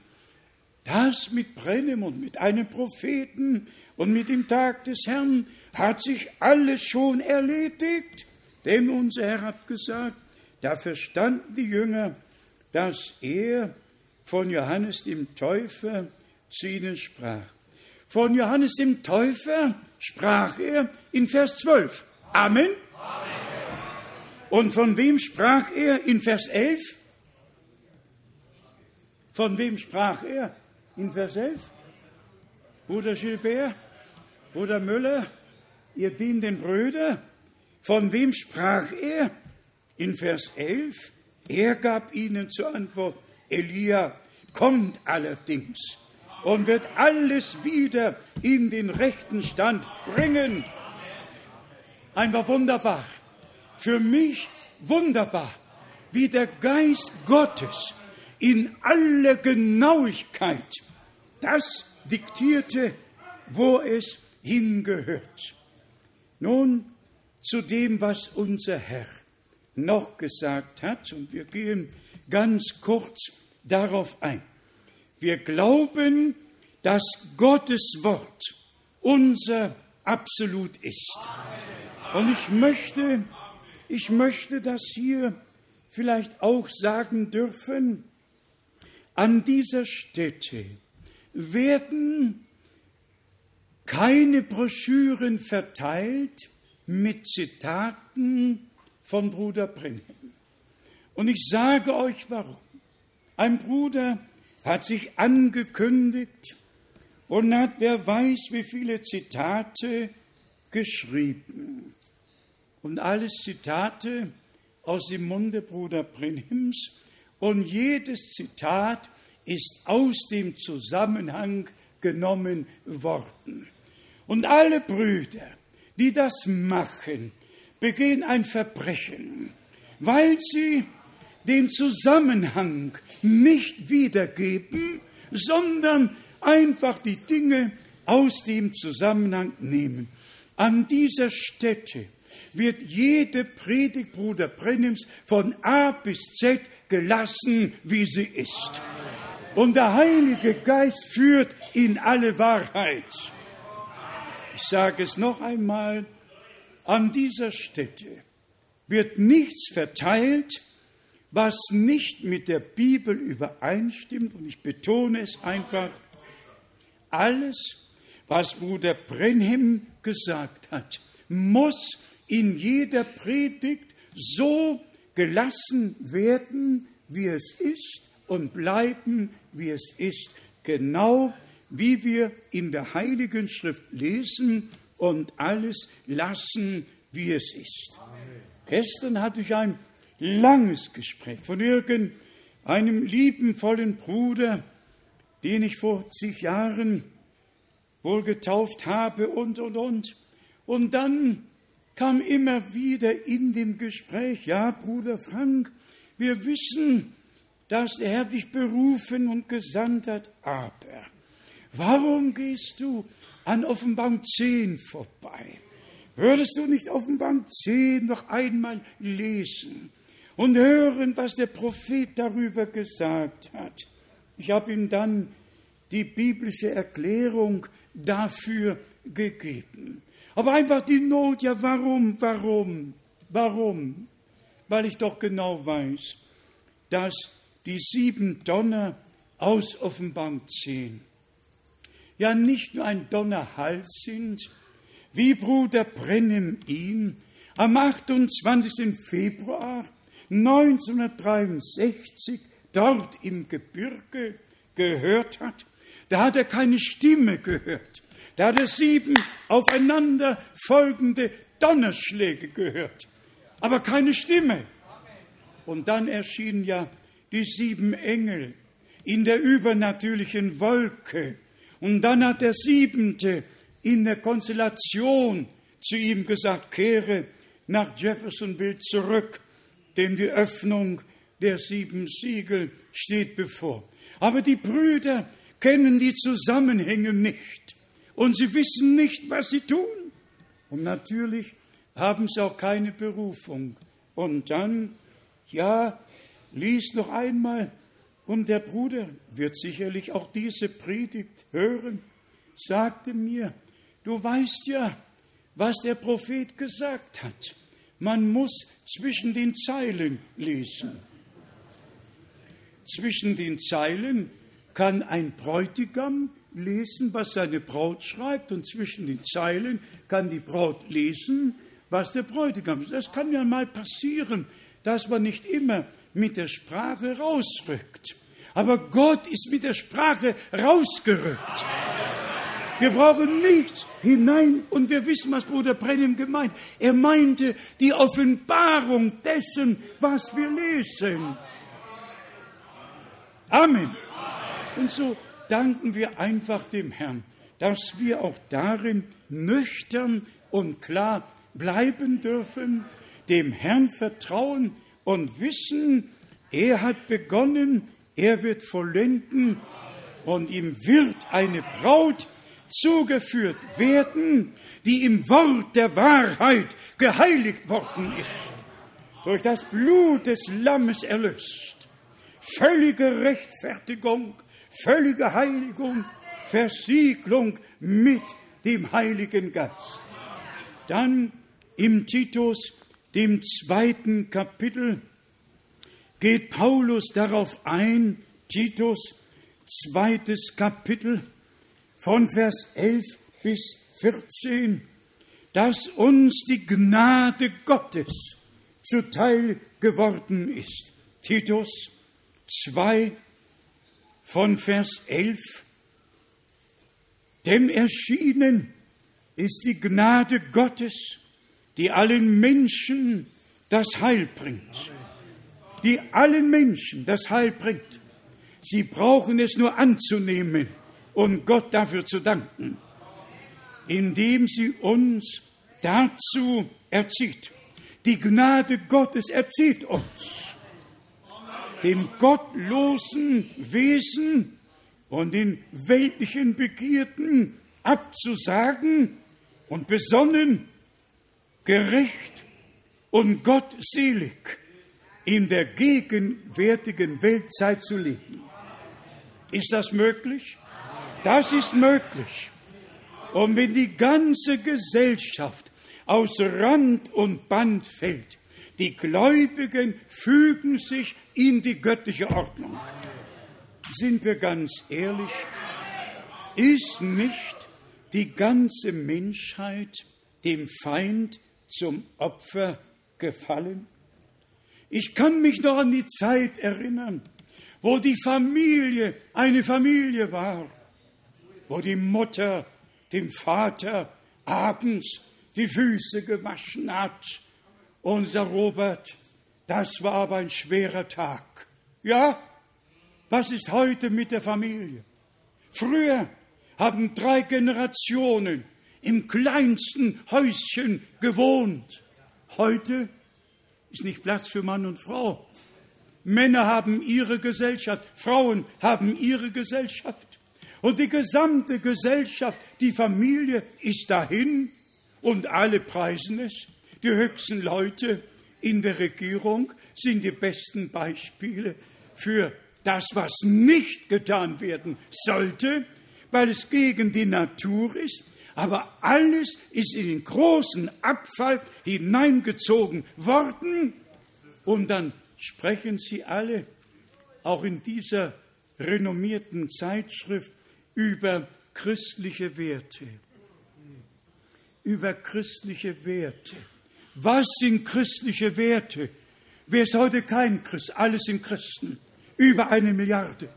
S1: das mit Brennem und mit einem Propheten und mit dem Tag des Herrn hat sich alles schon erledigt. Denn unser Herr hat gesagt, da verstanden die Jünger, dass er von Johannes dem Täufer zu ihnen sprach. Von Johannes dem Täufer sprach er in Vers 12. Amen. Und von wem sprach er in Vers 11? Von wem sprach er in Vers 11? Bruder Gilbert, Bruder Müller, ihr dient den Brüder. Von wem sprach er in Vers 11? Er gab ihnen zur Antwort, Elia kommt allerdings und wird alles wieder in den rechten Stand bringen. Einfach wunderbar. Für mich wunderbar, wie der Geist Gottes in aller Genauigkeit das diktierte, wo es hingehört. Nun zu dem, was unser Herr noch gesagt hat, und wir gehen ganz kurz darauf ein. Wir glauben, dass Gottes Wort unser Absolut ist. Und ich möchte, ich möchte das hier vielleicht auch sagen dürfen, an dieser Stätte werden keine Broschüren verteilt mit Zitaten von Bruder Brenhem. Und ich sage euch warum. Ein Bruder hat sich angekündigt und hat, wer weiß, wie viele Zitate geschrieben. Und alles Zitate aus dem Munde Bruder Brenhims. Und jedes Zitat ist aus dem Zusammenhang genommen worden. Und alle Brüder, die das machen, begehen ein Verbrechen, weil sie den Zusammenhang nicht wiedergeben, sondern einfach die Dinge aus dem Zusammenhang nehmen. An dieser Stätte wird jede Predigt Bruder Brennims von A bis Z gelassen, wie sie ist. Und der Heilige Geist führt in alle Wahrheit. Ich sage es noch einmal, an dieser Stätte wird nichts verteilt, was nicht mit der Bibel übereinstimmt. Und ich betone es einfach, alles, was Bruder Brenhem gesagt hat, muss in jeder Predigt so gelassen werden, wie es ist und bleiben, wie es ist, genau wie wir in der Heiligen Schrift lesen und alles lassen, wie es ist. Amen. Gestern hatte ich ein langes Gespräch von irgendeinem liebenvollen Bruder, den ich vor zig Jahren wohl getauft habe und, und, und. Und dann kam immer wieder in dem Gespräch, ja, Bruder Frank, wir wissen, dass der Herr dich berufen und gesandt hat, aber warum gehst du an Offenbarung 10 vorbei? Würdest du nicht Offenbarung 10 noch einmal lesen und hören, was der Prophet darüber gesagt hat? Ich habe ihm dann die biblische Erklärung dafür gegeben. Aber einfach die Not, ja warum, warum, warum? Weil ich doch genau weiß, dass die sieben Donner aus Offenbarung 10 ja nicht nur ein Donnerhals sind, wie Bruder Brennem ihn am 28. Februar 1963 dort im Gebirge gehört hat. Da hat er keine Stimme gehört. Da hat er sieben aufeinander folgende Donnerschläge gehört, aber keine Stimme. Und dann erschienen ja die sieben Engel in der übernatürlichen Wolke. Und dann hat der siebente in der Konstellation zu ihm gesagt, kehre nach Jeffersonville zurück, denn die Öffnung der sieben Siegel steht bevor. Aber die Brüder kennen die Zusammenhänge nicht und sie wissen nicht, was sie tun. Und natürlich haben sie auch keine Berufung. Und dann, ja, lies noch einmal, und der Bruder wird sicherlich auch diese Predigt hören, sagte mir, du weißt ja, was der Prophet gesagt hat. Man muss zwischen den Zeilen lesen. Zwischen den Zeilen kann ein Bräutigam lesen, was seine Braut schreibt, und zwischen den Zeilen kann die Braut lesen, was der Bräutigam schreibt. Das kann ja mal passieren, dass man nicht immer mit der Sprache rausrückt. Aber Gott ist mit der Sprache rausgerückt. Wir brauchen nichts hinein und wir wissen, was Bruder Brennim gemeint. Er meinte die Offenbarung dessen, was wir lesen. Amen. Und so danken wir einfach dem Herrn, dass wir auch darin nüchtern und klar bleiben dürfen, dem Herrn vertrauen und wissen, er hat begonnen, er wird vollenden und ihm wird eine Braut zugeführt werden, die im Wort der Wahrheit geheiligt worden ist, durch das Blut des Lammes erlöst. Völlige Rechtfertigung völlige Heiligung, Versiegelung mit dem Heiligen Geist. Dann im Titus, dem zweiten Kapitel, geht Paulus darauf ein, Titus, zweites Kapitel, von Vers 11 bis 14, dass uns die Gnade Gottes zuteil geworden ist. Titus 2, von Vers 11. Dem erschienen ist die Gnade Gottes, die allen Menschen das Heil bringt. Die allen Menschen das Heil bringt. Sie brauchen es nur anzunehmen und Gott dafür zu danken, indem sie uns dazu erzieht. Die Gnade Gottes erzieht uns dem gottlosen Wesen und den weltlichen Begierden abzusagen und besonnen, gerecht und gottselig in der gegenwärtigen Weltzeit zu leben. Ist das möglich? Das ist möglich. Und wenn die ganze Gesellschaft aus Rand und Band fällt, die Gläubigen fügen sich in die göttliche Ordnung. Sind wir ganz ehrlich, ist nicht die ganze Menschheit dem Feind zum Opfer gefallen? Ich kann mich noch an die Zeit erinnern, wo die Familie eine Familie war, wo die Mutter dem Vater abends die Füße gewaschen hat. Unser Robert, das war aber ein schwerer Tag. Ja, was ist heute mit der Familie? Früher haben drei Generationen im kleinsten Häuschen gewohnt. Heute ist nicht Platz für Mann und Frau. Männer haben ihre Gesellschaft, Frauen haben ihre Gesellschaft. Und die gesamte Gesellschaft, die Familie ist dahin und alle preisen es. Die höchsten Leute in der Regierung sind die besten Beispiele für das, was nicht getan werden sollte, weil es gegen die Natur ist. Aber alles ist in den großen Abfall hineingezogen worden. Und dann sprechen sie alle, auch in dieser renommierten Zeitschrift, über christliche Werte. Über christliche Werte. Was sind christliche Werte? Wer ist heute kein Christ? Alles sind Christen. Über eine Milliarde.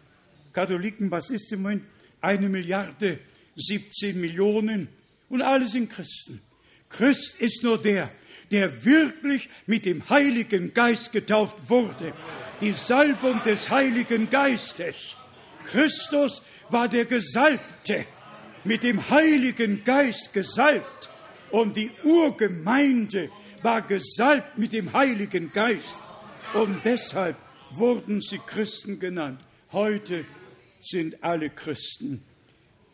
S1: Katholiken, was ist im Moment? Eine Milliarde, 17 Millionen. Und alle sind Christen. Christ ist nur der, der wirklich mit dem Heiligen Geist getauft wurde. Die Salbung des Heiligen Geistes. Christus war der Gesalbte, mit dem Heiligen Geist gesalbt. Und die Urgemeinde war gesalbt mit dem Heiligen Geist. Und deshalb wurden sie Christen genannt. Heute sind alle Christen.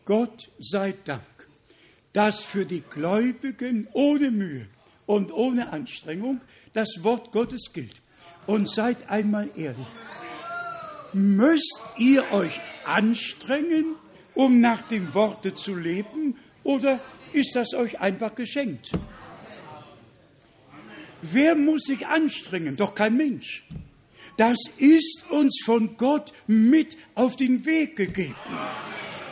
S1: Gott sei Dank, dass für die Gläubigen ohne Mühe und ohne Anstrengung das Wort Gottes gilt. Und seid einmal ehrlich, müsst ihr euch anstrengen, um nach dem Worte zu leben, oder ist das euch einfach geschenkt? Wer muss sich anstrengen? Doch kein Mensch. Das ist uns von Gott mit auf den Weg gegeben.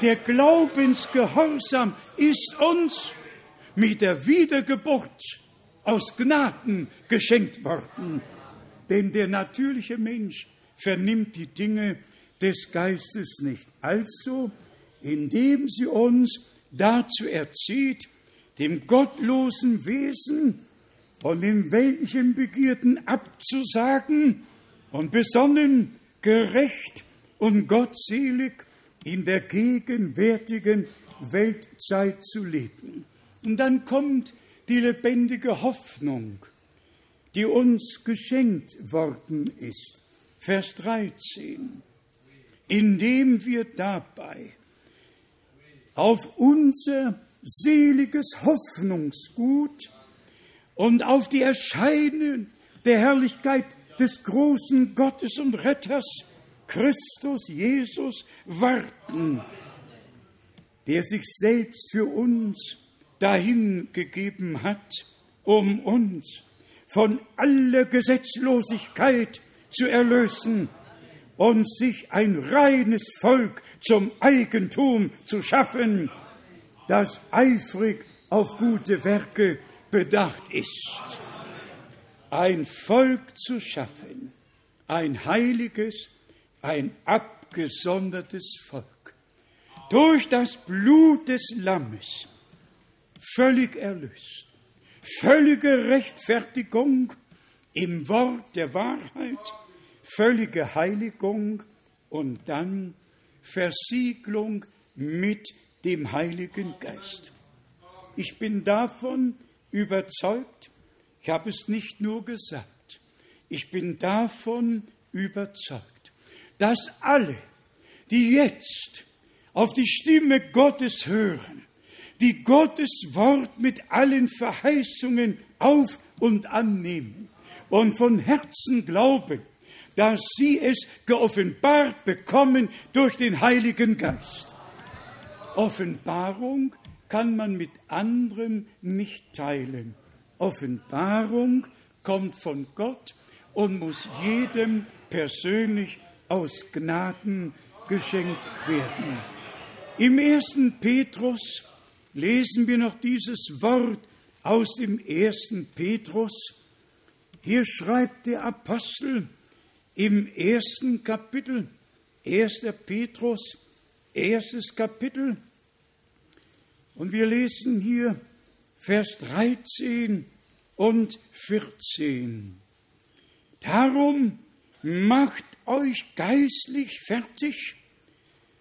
S1: Der Glaubensgehorsam ist uns mit der Wiedergeburt aus Gnaden geschenkt worden. Denn der natürliche Mensch vernimmt die Dinge des Geistes nicht. Also, indem sie uns dazu erzieht, dem gottlosen Wesen und den weltlichen Begierden abzusagen und besonnen, gerecht und gottselig in der gegenwärtigen Weltzeit zu leben. Und dann kommt die lebendige Hoffnung, die uns geschenkt worden ist. Vers 13 indem wir dabei auf unser seliges Hoffnungsgut und auf die Erscheinung der Herrlichkeit des großen Gottes und Retters Christus Jesus warten, der sich selbst für uns dahingegeben hat, um uns von aller Gesetzlosigkeit zu erlösen und sich ein reines Volk zum Eigentum zu schaffen, das eifrig auf gute Werke bedacht ist. Ein Volk zu schaffen, ein heiliges, ein abgesondertes Volk, durch das Blut des Lammes, völlig erlöst, völlige Rechtfertigung im Wort der Wahrheit, völlige Heiligung und dann Versiegelung mit dem Heiligen Geist. Ich bin davon überzeugt, ich habe es nicht nur gesagt, ich bin davon überzeugt, dass alle, die jetzt auf die Stimme Gottes hören, die Gottes Wort mit allen Verheißungen auf und annehmen und von Herzen glauben, dass sie es geoffenbart bekommen durch den Heiligen Geist. Offenbarung kann man mit anderen nicht teilen. Offenbarung kommt von Gott und muss jedem persönlich aus Gnaden geschenkt werden. Im ersten Petrus lesen wir noch dieses Wort aus dem ersten Petrus. Hier schreibt der Apostel im ersten Kapitel, 1. Petrus, erstes Kapitel, und wir lesen hier Vers 13 und 14. Darum macht euch geistlich fertig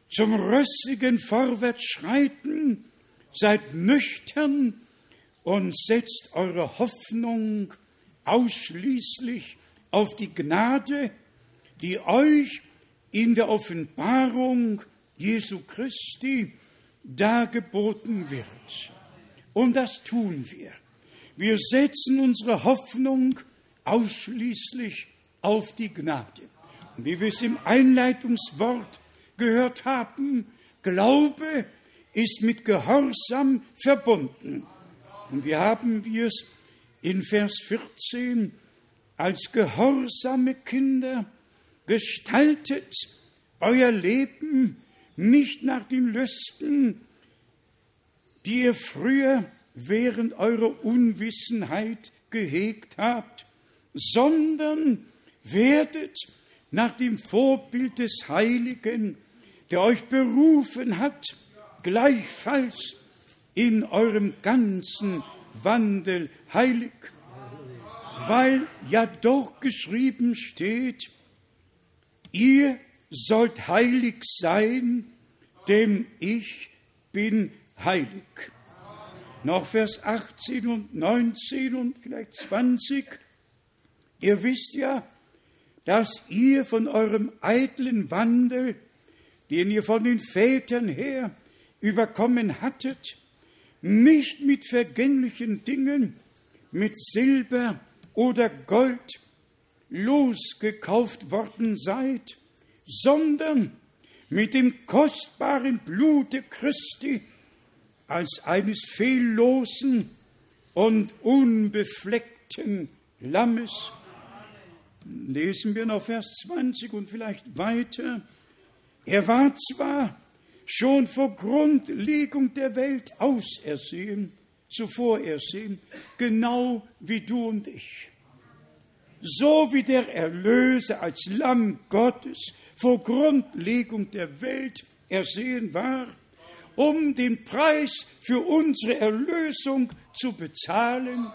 S1: zum rüstigen Vorwärtsschreiten, seid nüchtern und setzt eure Hoffnung ausschließlich auf die Gnade, die euch in der Offenbarung Jesu Christi dargeboten wird. Und das tun wir. Wir setzen unsere Hoffnung ausschließlich auf die Gnade. Und wie wir es im Einleitungswort gehört haben, Glaube ist mit Gehorsam verbunden. Und wir haben wir es in Vers 14 als gehorsame Kinder gestaltet euer Leben nicht nach den Lüsten, die ihr früher während eurer Unwissenheit gehegt habt, sondern werdet nach dem Vorbild des Heiligen, der euch berufen hat, gleichfalls in eurem ganzen Wandel heilig, weil ja doch geschrieben steht, ihr sollt heilig sein, denn ich bin heilig. Noch Vers 18 und 19 und vielleicht 20. Ihr wisst ja, dass ihr von eurem eitlen Wandel, den ihr von den Vätern her überkommen hattet, nicht mit vergänglichen Dingen, mit Silber oder Gold losgekauft worden seid, sondern mit dem kostbaren Blute Christi als eines fehllosen und unbefleckten Lammes. Lesen wir noch Vers 20 und vielleicht weiter. Er war zwar schon vor Grundlegung der Welt ausersehen, zuvor ersehen, genau wie du und ich. So wie der Erlöser als Lamm Gottes vor Grundlegung der Welt ersehen war, um den Preis für unsere Erlösung zu bezahlen,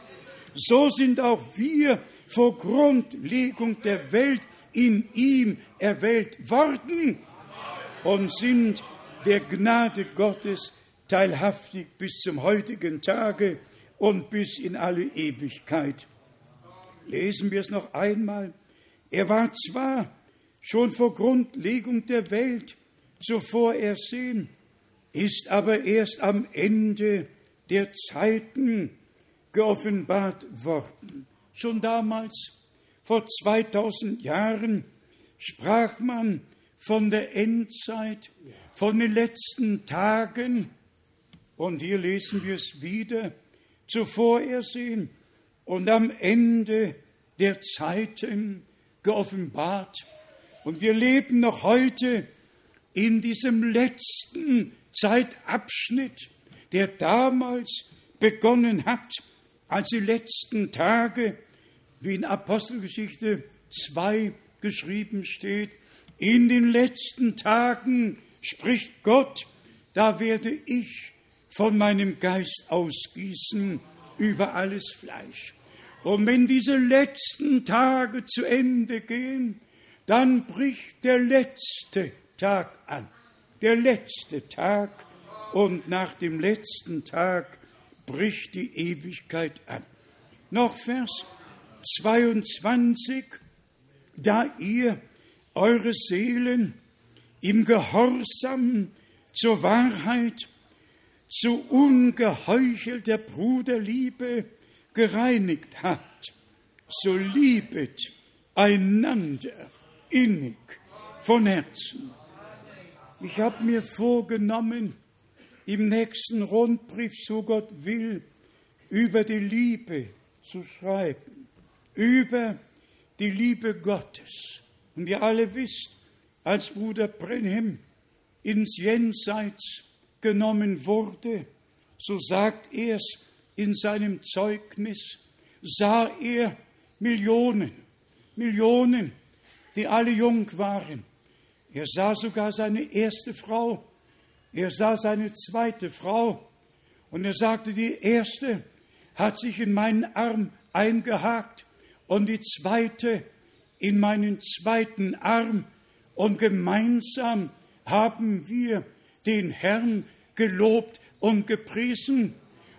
S1: so sind auch wir vor Grundlegung der Welt in ihm erwählt worden und sind der Gnade Gottes teilhaftig bis zum heutigen Tage und bis in alle Ewigkeit. Lesen wir es noch einmal. Er war zwar schon vor Grundlegung der Welt zuvor ersehen, ist aber erst am Ende der Zeiten geoffenbart worden. Schon damals, vor 2000 Jahren, sprach man von der Endzeit, von den letzten Tagen. Und hier lesen wir es wieder, zuvor ersehen und am Ende der Zeiten geoffenbart. Und wir leben noch heute in diesem letzten Zeitabschnitt, der damals begonnen hat, als die letzten Tage, wie in Apostelgeschichte 2 geschrieben steht, in den letzten Tagen spricht Gott, da werde ich von meinem Geist ausgießen über alles Fleisch. Und wenn diese letzten Tage zu Ende gehen, dann bricht der letzte Tag an. Der letzte Tag und nach dem letzten Tag bricht die Ewigkeit an. Noch Vers 22, da ihr eure Seelen im Gehorsam zur Wahrheit zu ungeheuchelter Bruderliebe gereinigt hat, so liebet einander innig von Herzen. Ich habe mir vorgenommen, im nächsten Rundbrief, so Gott will, über die Liebe zu schreiben, über die Liebe Gottes. Und ihr alle wisst, als Bruder Brenhem ins Jenseits genommen wurde, so sagt er es in seinem Zeugnis, sah er Millionen, Millionen, die alle jung waren. Er sah sogar seine erste Frau, er sah seine zweite Frau und er sagte, die erste hat sich in meinen Arm eingehakt und die zweite in meinen zweiten Arm und gemeinsam haben wir den Herrn gelobt und gepriesen.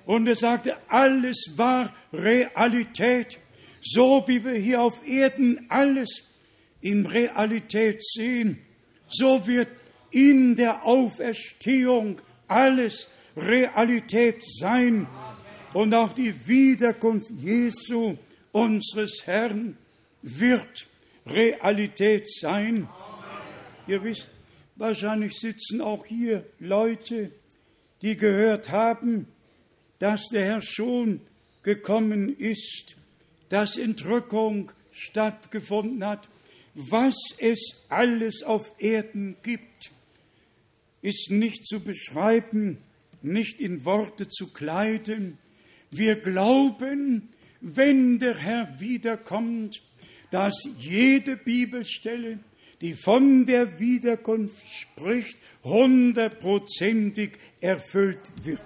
S1: Und er sagte, alles war Realität, so wie wir hier auf Erden alles in Realität sehen, so wird in der Auferstehung alles Realität sein und auch die Wiederkunft Jesu, unseres Herrn, wird Realität sein. Ihr wisst, wahrscheinlich sitzen auch hier Leute, die gehört haben, dass der Herr schon gekommen ist, dass Entrückung stattgefunden hat, was es alles auf Erden gibt, ist nicht zu beschreiben, nicht in Worte zu kleiden. Wir glauben, wenn der Herr wiederkommt, dass jede Bibelstelle, die von der Wiederkunft spricht, hundertprozentig erfüllt wird.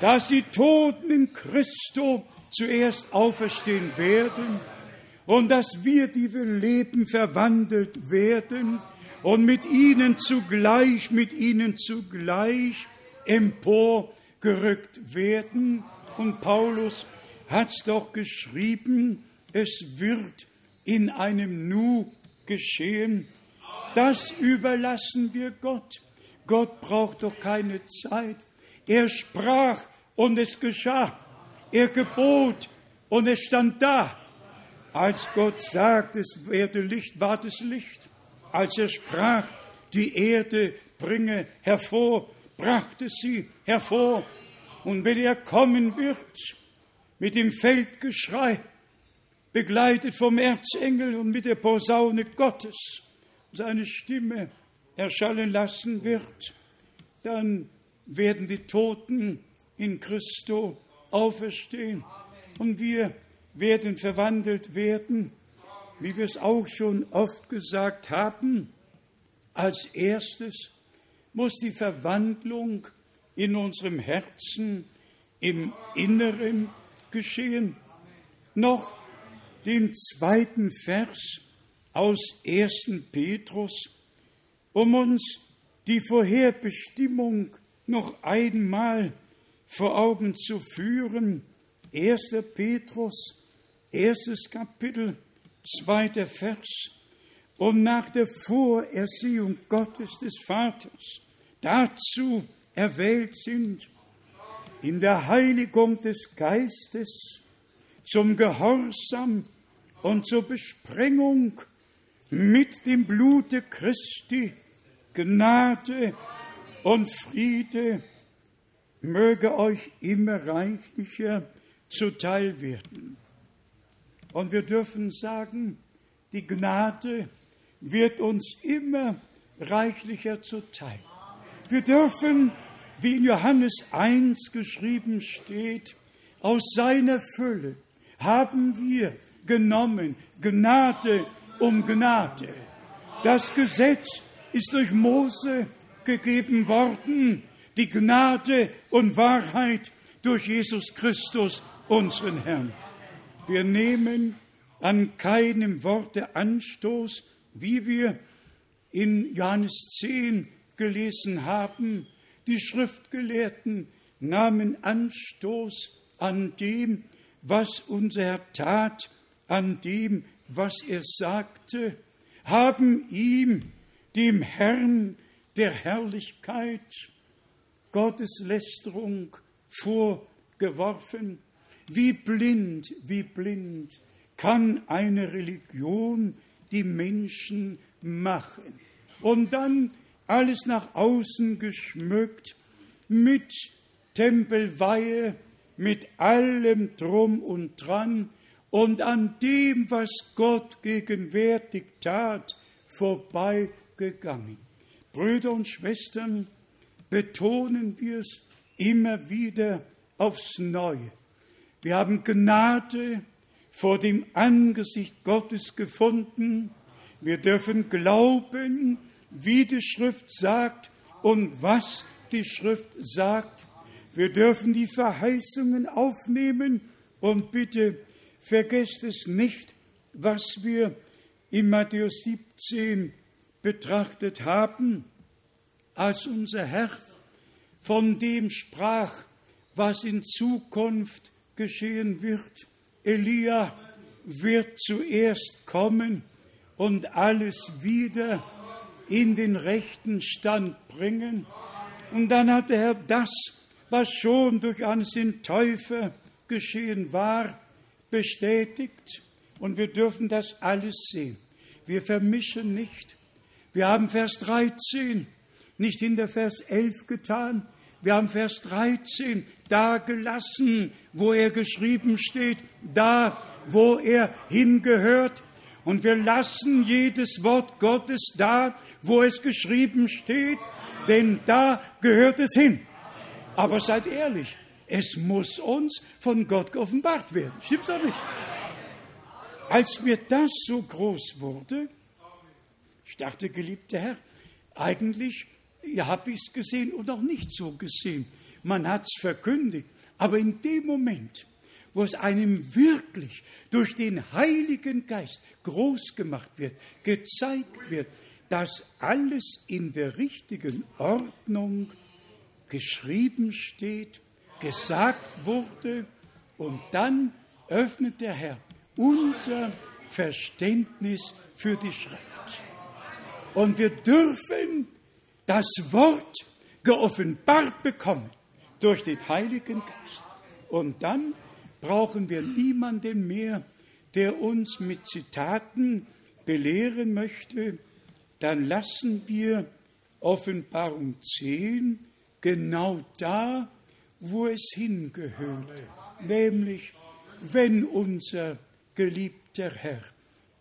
S1: Dass die Toten in Christo zuerst auferstehen werden und dass wir, die wir leben, verwandelt werden und mit ihnen zugleich, mit ihnen zugleich emporgerückt werden. Und Paulus hat es doch geschrieben, es wird in einem Nu geschehen. Das überlassen wir Gott. Gott braucht doch keine Zeit. Er sprach und es geschah. Er gebot und es stand da. Als Gott sagt, es werde Licht, ward es Licht. Als er sprach, die Erde bringe hervor, brachte sie hervor. Und wenn er kommen wird, mit dem Feldgeschrei, begleitet vom Erzengel und mit der Posaune Gottes, seine Stimme erschallen lassen wird, dann werden die Toten in Christo auferstehen und wir werden verwandelt werden, wie wir es auch schon oft gesagt haben. Als erstes muss die Verwandlung in unserem Herzen, im Inneren geschehen. Noch den zweiten Vers aus 1. Petrus, um uns die Vorherbestimmung noch einmal vor Augen zu führen. 1. Petrus, erstes Kapitel, zweiter Vers. Und nach der Vorersehung Gottes des Vaters dazu erwählt sind, in der Heiligung des Geistes zum Gehorsam und zur Besprengung mit dem Blute Christi, Gnade und Friede möge euch immer reichlicher zuteil werden. Und wir dürfen sagen, die Gnade wird uns immer reichlicher zuteil. Wir dürfen wie in Johannes 1 geschrieben steht, aus seiner Fülle haben wir genommen Gnade um Gnade. Das Gesetz ist durch Mose gegeben worden, die Gnade und Wahrheit durch Jesus Christus, unseren Herrn. Wir nehmen an keinem Worte Anstoß, wie wir in Johannes 10 gelesen haben, die Schriftgelehrten nahmen Anstoß an dem, was unser Herr tat, an dem, was er sagte, haben ihm, dem Herrn der Herrlichkeit, Gotteslästerung vorgeworfen. Wie blind, wie blind kann eine Religion die Menschen machen. Und dann alles nach außen geschmückt mit Tempelweihe, mit allem drum und dran und an dem, was Gott gegenwärtig tat, vorbeigegangen. Brüder und Schwestern, betonen wir es immer wieder aufs Neue. Wir haben Gnade vor dem Angesicht Gottes gefunden. Wir dürfen glauben, wie die Schrift sagt und was die Schrift sagt. Wir dürfen die Verheißungen aufnehmen und bitte vergesst es nicht, was wir in Matthäus 17 betrachtet haben, als unser Herr von dem sprach, was in Zukunft geschehen wird. Elia wird zuerst kommen und alles wieder in den rechten Stand bringen. Und dann hat der Herr das, was schon durch Johannes den Täufer geschehen war, bestätigt. Und wir dürfen das alles sehen. Wir vermischen nicht. Wir haben Vers 13 nicht in der Vers 11 getan. Wir haben Vers 13 da gelassen, wo er geschrieben steht, da, wo er hingehört. Und wir lassen jedes Wort Gottes da, wo es geschrieben steht, denn da gehört es hin. Aber seid ehrlich, es muss uns von Gott geoffenbart werden. Stimmt's doch nicht? Als mir das so groß wurde, ich dachte, geliebter Herr, eigentlich habe ich es gesehen und auch nicht so gesehen. Man hat es verkündigt. Aber in dem Moment, wo es einem wirklich durch den Heiligen Geist groß gemacht wird, gezeigt wird, dass alles in der richtigen Ordnung geschrieben steht, gesagt wurde, und dann öffnet der Herr unser Verständnis für die Schrift. Und wir dürfen das Wort geoffenbart bekommen durch den Heiligen Geist. Und dann brauchen wir niemanden mehr, der uns mit Zitaten belehren möchte. Dann lassen wir Offenbarung 10 genau da, wo es hingehört, nämlich wenn unser geliebter Herr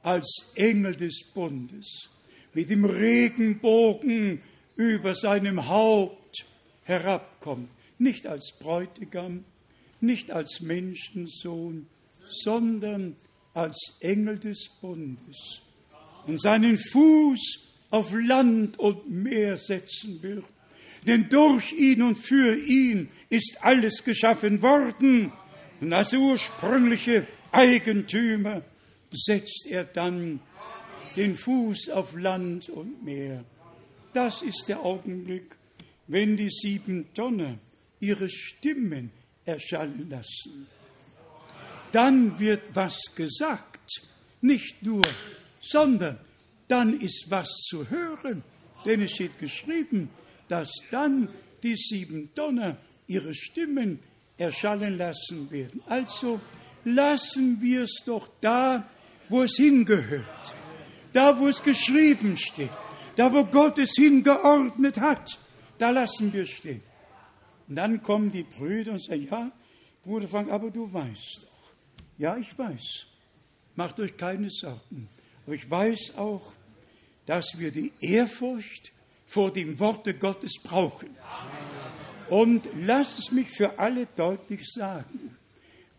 S1: als Engel des Bundes mit dem Regenbogen über seinem Haupt herabkommt, nicht als Bräutigam, nicht als Menschensohn, sondern als Engel des Bundes und seinen Fuß auf Land und Meer setzen wird. Denn durch ihn und für ihn ist alles geschaffen worden. Und als ursprüngliche Eigentümer setzt er dann den Fuß auf Land und Meer. Das ist der Augenblick, wenn die sieben Donner ihre Stimmen erschallen lassen. Dann wird was gesagt, nicht nur, sondern dann ist was zu hören, denn es steht geschrieben, dass dann die sieben Donner ihre Stimmen erschallen lassen werden. Also lassen wir es doch da, wo es hingehört, da, wo es geschrieben steht. Da, wo Gott es hingeordnet hat, da lassen wir stehen. Und dann kommen die Brüder und sagen, ja, Bruder Frank, aber du weißt doch. Ja, ich weiß. Macht euch keine Sorgen. Aber ich weiß auch, dass wir die Ehrfurcht vor dem Worte Gottes brauchen. Und lasst es mich für alle deutlich sagen.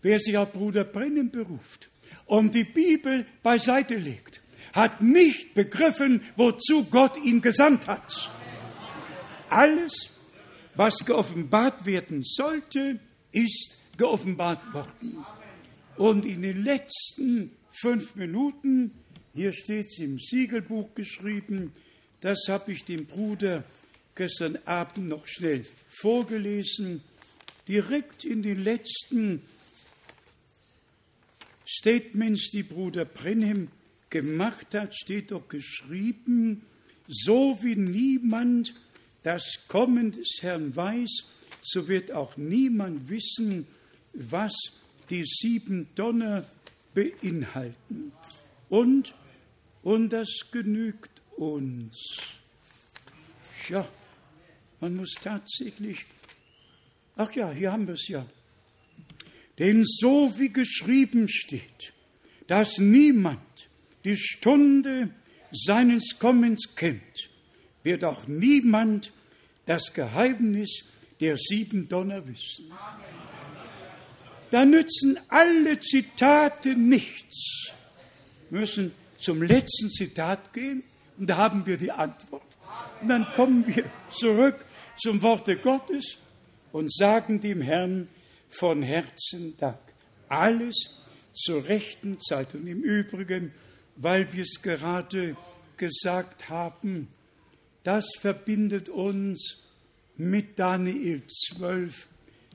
S1: Wer sich auf Bruder Brennen beruft und die Bibel beiseite legt, hat nicht begriffen, wozu Gott ihn gesandt hat. Alles, was geoffenbart werden sollte, ist geoffenbart worden. Und in den letzten fünf Minuten, hier steht es im Siegelbuch geschrieben, das habe ich dem Bruder gestern Abend noch schnell vorgelesen, direkt in den letzten Statements, die Bruder Brenhem gemacht hat, steht doch geschrieben, so wie niemand das Kommen des Herrn weiß, so wird auch niemand wissen, was die sieben Donner beinhalten. Und, und das genügt uns. Ja, man muss tatsächlich, ach ja, hier haben wir es ja. Denn so wie geschrieben steht, dass niemand die Stunde seines Kommens kennt, wird auch niemand das Geheimnis der sieben Donner wissen. Da nützen alle Zitate nichts. Wir müssen zum letzten Zitat gehen und da haben wir die Antwort. Und dann kommen wir zurück zum Worte Gottes und sagen dem Herrn von Herzen Dank. Alles zur rechten Zeit. Und im Übrigen, weil wir es gerade gesagt haben, das verbindet uns mit Daniel 12,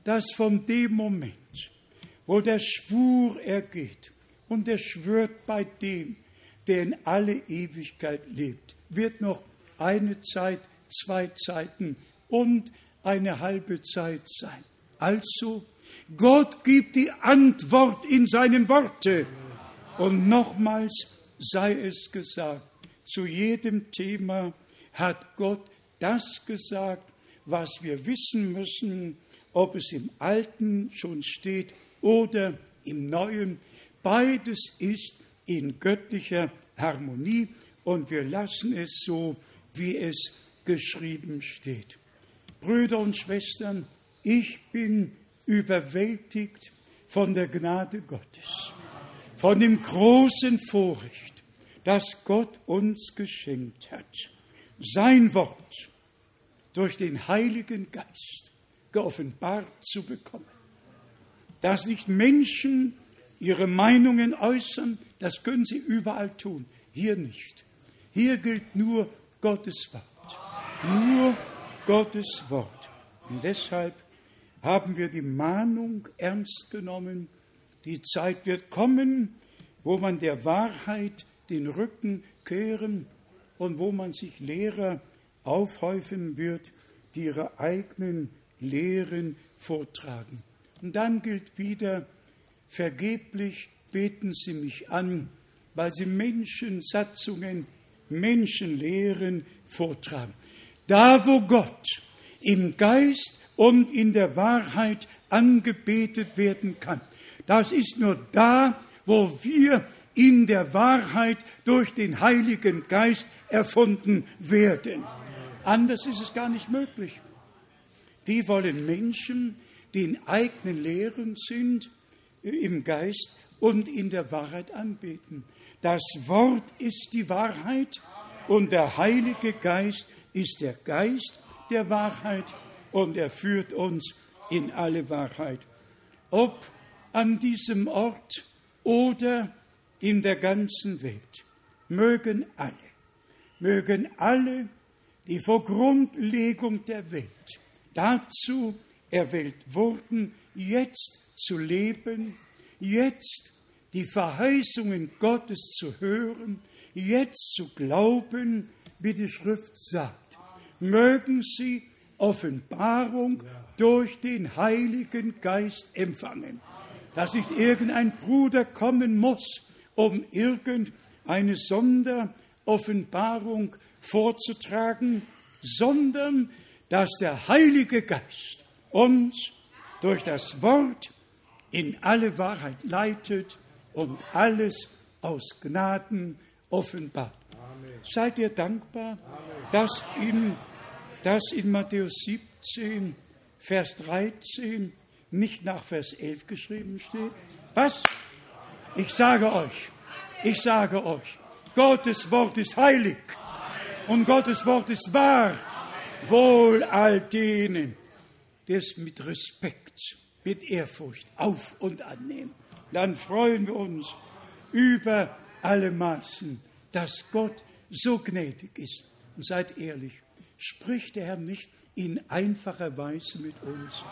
S1: dass von dem Moment, wo der Schwur ergeht und er schwört bei dem, der in alle Ewigkeit lebt, wird noch eine Zeit, zwei Zeiten und eine halbe Zeit sein. Also, Gott gibt die Antwort in seinem Worte. Und nochmals sei es gesagt, zu jedem Thema hat Gott das gesagt, was wir wissen müssen, ob es im Alten schon steht oder im Neuen. Beides ist in göttlicher Harmonie und wir lassen es so, wie es geschrieben steht. Brüder und Schwestern, ich bin überwältigt von der Gnade Gottes, von dem großen Vorrecht, das Gott uns geschenkt hat, sein Wort durch den Heiligen Geist geoffenbart zu bekommen. Dass nicht Menschen ihre Meinungen äußern, das können sie überall tun, hier nicht. Hier gilt nur Gottes Wort. Nur Gottes Wort. Und deshalb haben wir die Mahnung ernst genommen. Die Zeit wird kommen, wo man der Wahrheit den Rücken kehren und wo man sich Lehrer aufhäufen wird, die ihre eigenen Lehren vortragen. Und dann gilt wieder, vergeblich beten sie mich an, weil sie Menschensatzungen, Menschenlehren vortragen. Da, wo Gott im Geist und in der Wahrheit angebetet werden kann, das ist nur da, wo wir in der Wahrheit durch den Heiligen Geist erfunden werden. Anders ist es gar nicht möglich. Wie wollen Menschen, die in eigenen Lehren sind, im Geist und in der Wahrheit anbeten? Das Wort ist die Wahrheit und der Heilige Geist ist der Geist der Wahrheit und er führt uns in alle Wahrheit. Ob an diesem Ort oder in der ganzen Welt, mögen alle, mögen alle die vor Grundlegung der Welt dazu erwählt wurden, jetzt zu leben, jetzt die Verheißungen Gottes zu hören, jetzt zu glauben, wie die Schrift sagt. Mögen sie Offenbarung durch den Heiligen Geist empfangen. Dass nicht irgendein Bruder kommen muss, um irgendeine Sonderoffenbarung vorzutragen, sondern dass der Heilige Geist uns durch das Wort in alle Wahrheit leitet und alles aus Gnaden offenbart. Amen. Seid ihr dankbar, Amen. dass in, dass in Matthäus 17, Vers 13 nicht nach Vers 11 geschrieben steht? Was? Ich sage euch, ich sage euch, Gottes Wort ist heilig und Gottes Wort ist wahr. Wohl all denen, die es mit Respekt, mit Ehrfurcht auf und annehmen. Dann freuen wir uns über alle Maßen, dass Gott so gnädig ist. Und seid ehrlich, spricht der Herr nicht in einfacher Weise mit uns,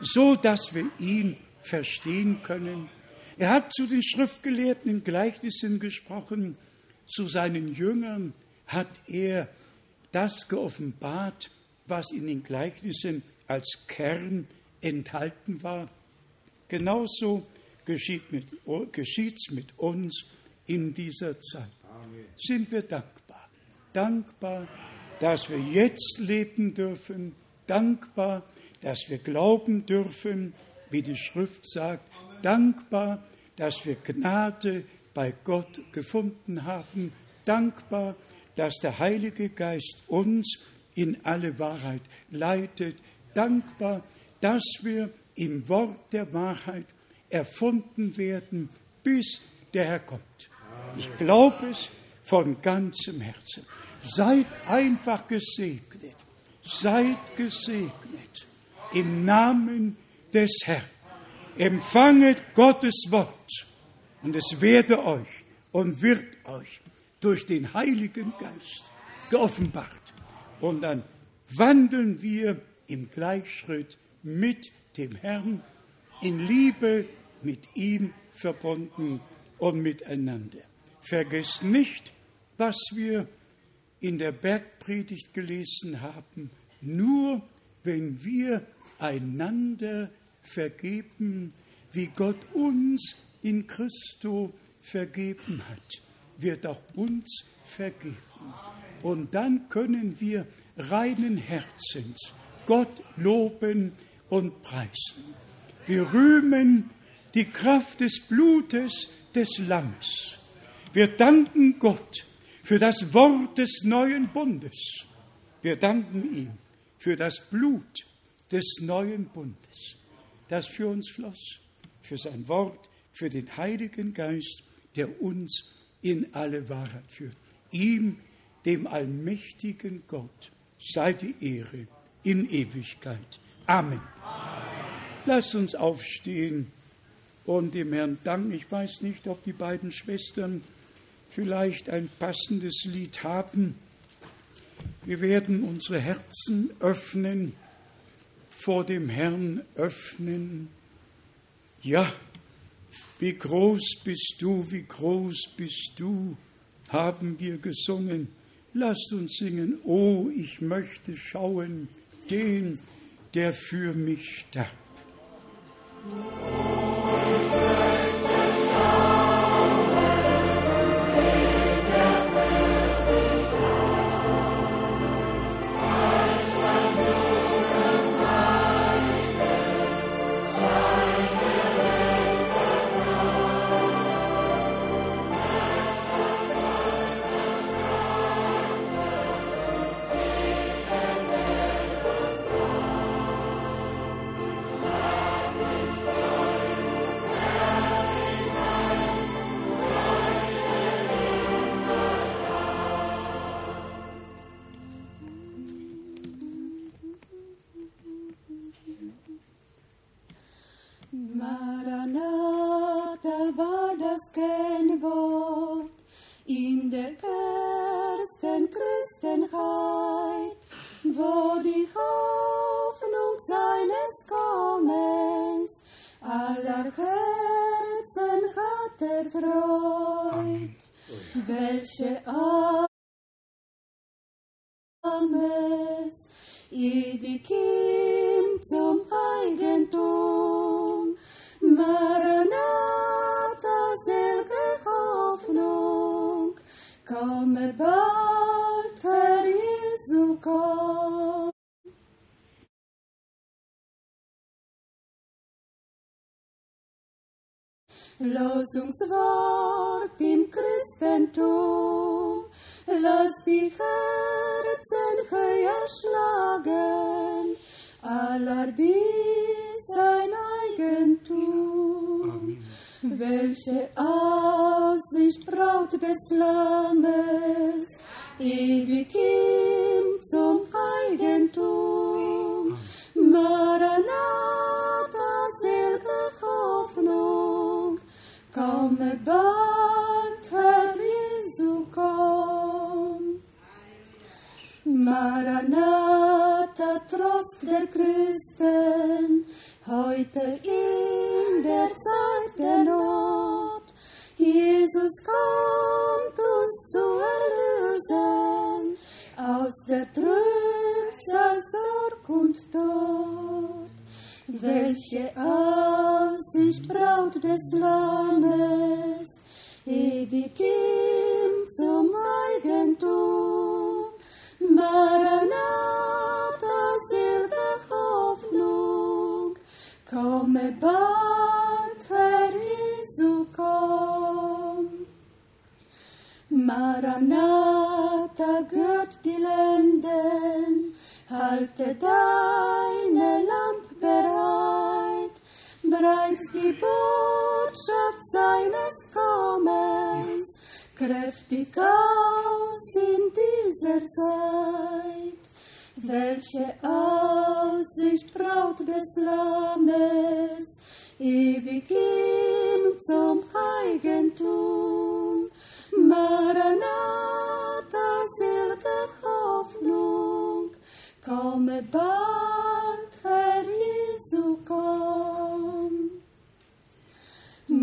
S1: so dass wir ihn verstehen können. Er hat zu den Schriftgelehrten in Gleichnissen gesprochen, zu seinen Jüngern hat er das geoffenbart, was in den Gleichnissen als Kern enthalten war. Genauso geschieht es mit uns in dieser Zeit. Sind wir dankbar. Dankbar, dass wir jetzt leben dürfen. Dankbar, dass wir glauben dürfen, wie die Schrift sagt. Dankbar, dass wir Gnade bei Gott gefunden haben. Dankbar, dass der Heilige Geist uns in alle Wahrheit leitet. Dankbar, dass wir im Wort der Wahrheit erfunden werden, bis der Herr kommt. Ich glaube es von ganzem Herzen. Seid einfach gesegnet. Seid gesegnet. Im Namen des Herrn. Empfanget Gottes Wort und es werde euch und wird euch durch den Heiligen Geist geoffenbart. Und dann wandeln wir im Gleichschritt mit dem Herrn, in Liebe mit ihm verbunden und miteinander. Vergesst nicht, was wir in der Bergpredigt gelesen haben. Nur wenn wir einander vergeben, wie Gott uns in Christo vergeben hat, wird auch uns vergeben. Und dann können wir reinen Herzens Gott loben und preisen. Wir rühmen die Kraft des Blutes des Lammes. Wir danken Gott für das Wort des neuen Bundes. Wir danken ihm für das Blut des neuen Bundes, das für uns floss, für sein Wort, für den Heiligen Geist, der uns in alle Wahrheit führt. Ihm, dem allmächtigen Gott, sei die Ehre in Ewigkeit. Amen. Amen. Lasst uns aufstehen und dem Herrn danken. Ich weiß nicht, ob die beiden Schwestern vielleicht ein passendes Lied haben. Wir werden unsere Herzen öffnen, vor dem Herrn öffnen. Ja, wie groß bist du, wie groß bist du, haben wir gesungen. Lasst uns singen, oh, ich möchte schauen, den, der für mich starb.
S6: Lösungswort. Welche Aussicht seines Kommens, kräftig aus in dieser Zeit. Welche Aussicht Braut des Lammes, ewig ihm zum Eigentum. Maranatha, selge Hoffnung, komme bald, Herr Jesu, komm.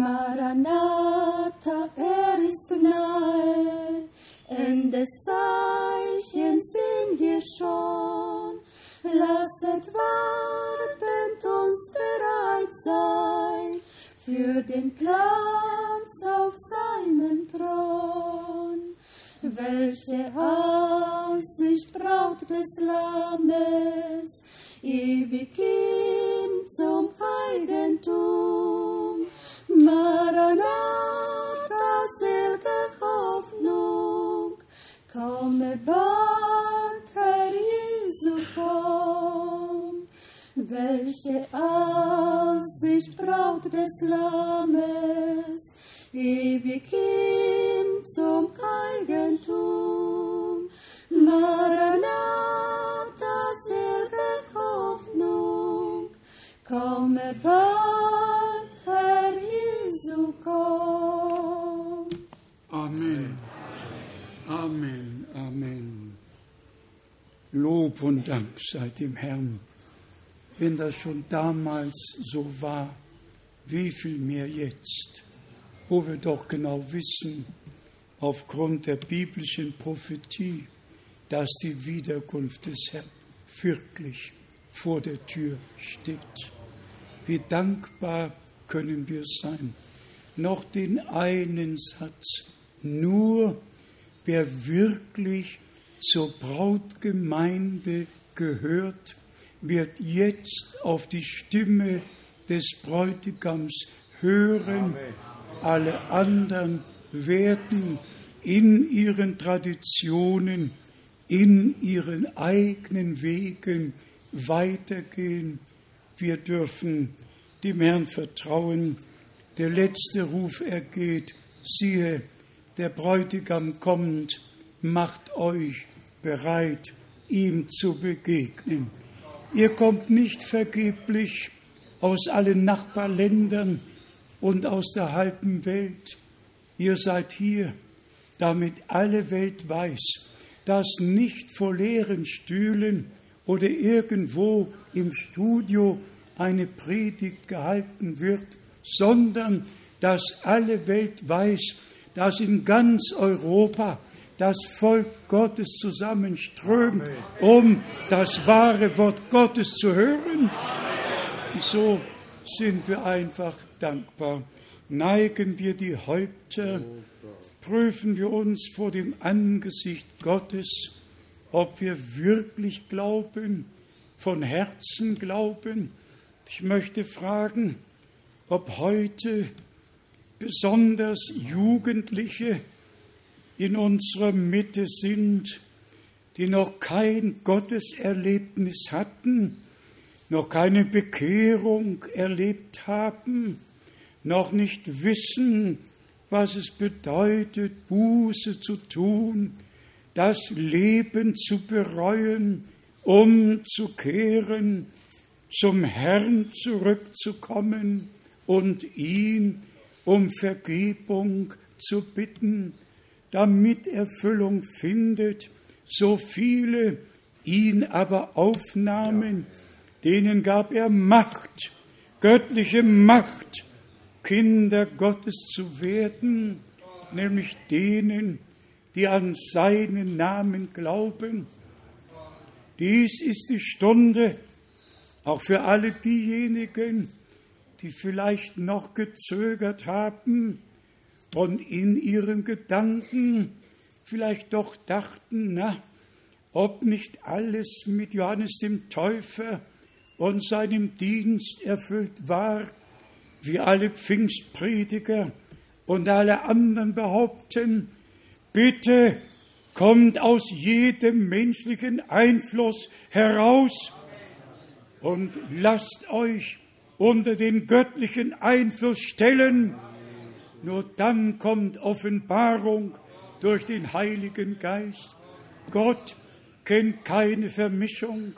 S6: Maranatha, er ist nahe, Endes Zeichen sehen wir schon. Lasset wartend uns bereit sein für den Platz auf seinem Thron. Welche Aussicht Braut des Lammes, ewig ihm zum Eigentum. Maranatha, selge Hoffnung, komme bald, Herr Jesu, komm. Welche Aussicht Braut des Lammes, ewig ihm zum Eigentum. Maranatha, selge Hoffnung, komme bald,
S1: Amen. Amen. Amen. Lob und Dank sei dem Herrn. Wenn das schon damals so war, wie viel mehr jetzt, wo wir doch genau wissen, aufgrund der biblischen Prophetie, dass die Wiederkunft des Herrn wirklich vor der Tür steht. Wie dankbar können wir sein. Noch den einen Satz. Nur wer wirklich zur Brautgemeinde gehört, wird jetzt auf die Stimme des Bräutigams hören. Alle anderen werden in ihren Traditionen, in ihren eigenen Wegen weitergehen. Wir dürfen dem Herrn vertrauen. Der letzte Ruf ergeht. Siehe, der Bräutigam kommt, macht euch bereit, ihm zu begegnen. Ihr kommt nicht vergeblich aus allen Nachbarländern und aus der halben Welt. Ihr seid hier, damit alle Welt weiß, dass nicht vor leeren Stühlen oder irgendwo im Studio eine Predigt gehalten wird, sondern dass alle Welt weiß, dass in ganz Europa das Volk Gottes zusammenströmt, um das wahre Wort Gottes zu hören. So sind wir einfach dankbar. Neigen wir die Häupter, prüfen wir uns vor dem Angesicht Gottes, ob wir wirklich glauben, von Herzen glauben. Ich möchte fragen, ob heute besonders Jugendliche in unserer Mitte sind, die noch kein Gotteserlebnis hatten, noch keine Bekehrung erlebt haben, noch nicht wissen, was es bedeutet, Buße zu tun, das Leben zu bereuen, umzukehren, zum Herrn zurückzukommen und ihn um Vergebung zu bitten, damit Erfüllung findet. So viele ihn aber aufnahmen, denen gab er Macht, göttliche Macht, Kinder Gottes zu werden, nämlich denen, die an seinen Namen glauben. Dies ist die Stunde, auch für alle diejenigen, die vielleicht noch gezögert haben und in ihren Gedanken vielleicht doch dachten, na, ob nicht alles mit Johannes dem Täufer und seinem Dienst erfüllt war, wie alle Pfingstprediger und alle anderen behaupten, bitte kommt aus jedem menschlichen Einfluss heraus und lasst euch unter den göttlichen Einfluss stellen. Nur dann kommt Offenbarung durch den Heiligen Geist. Gott kennt keine Vermischung.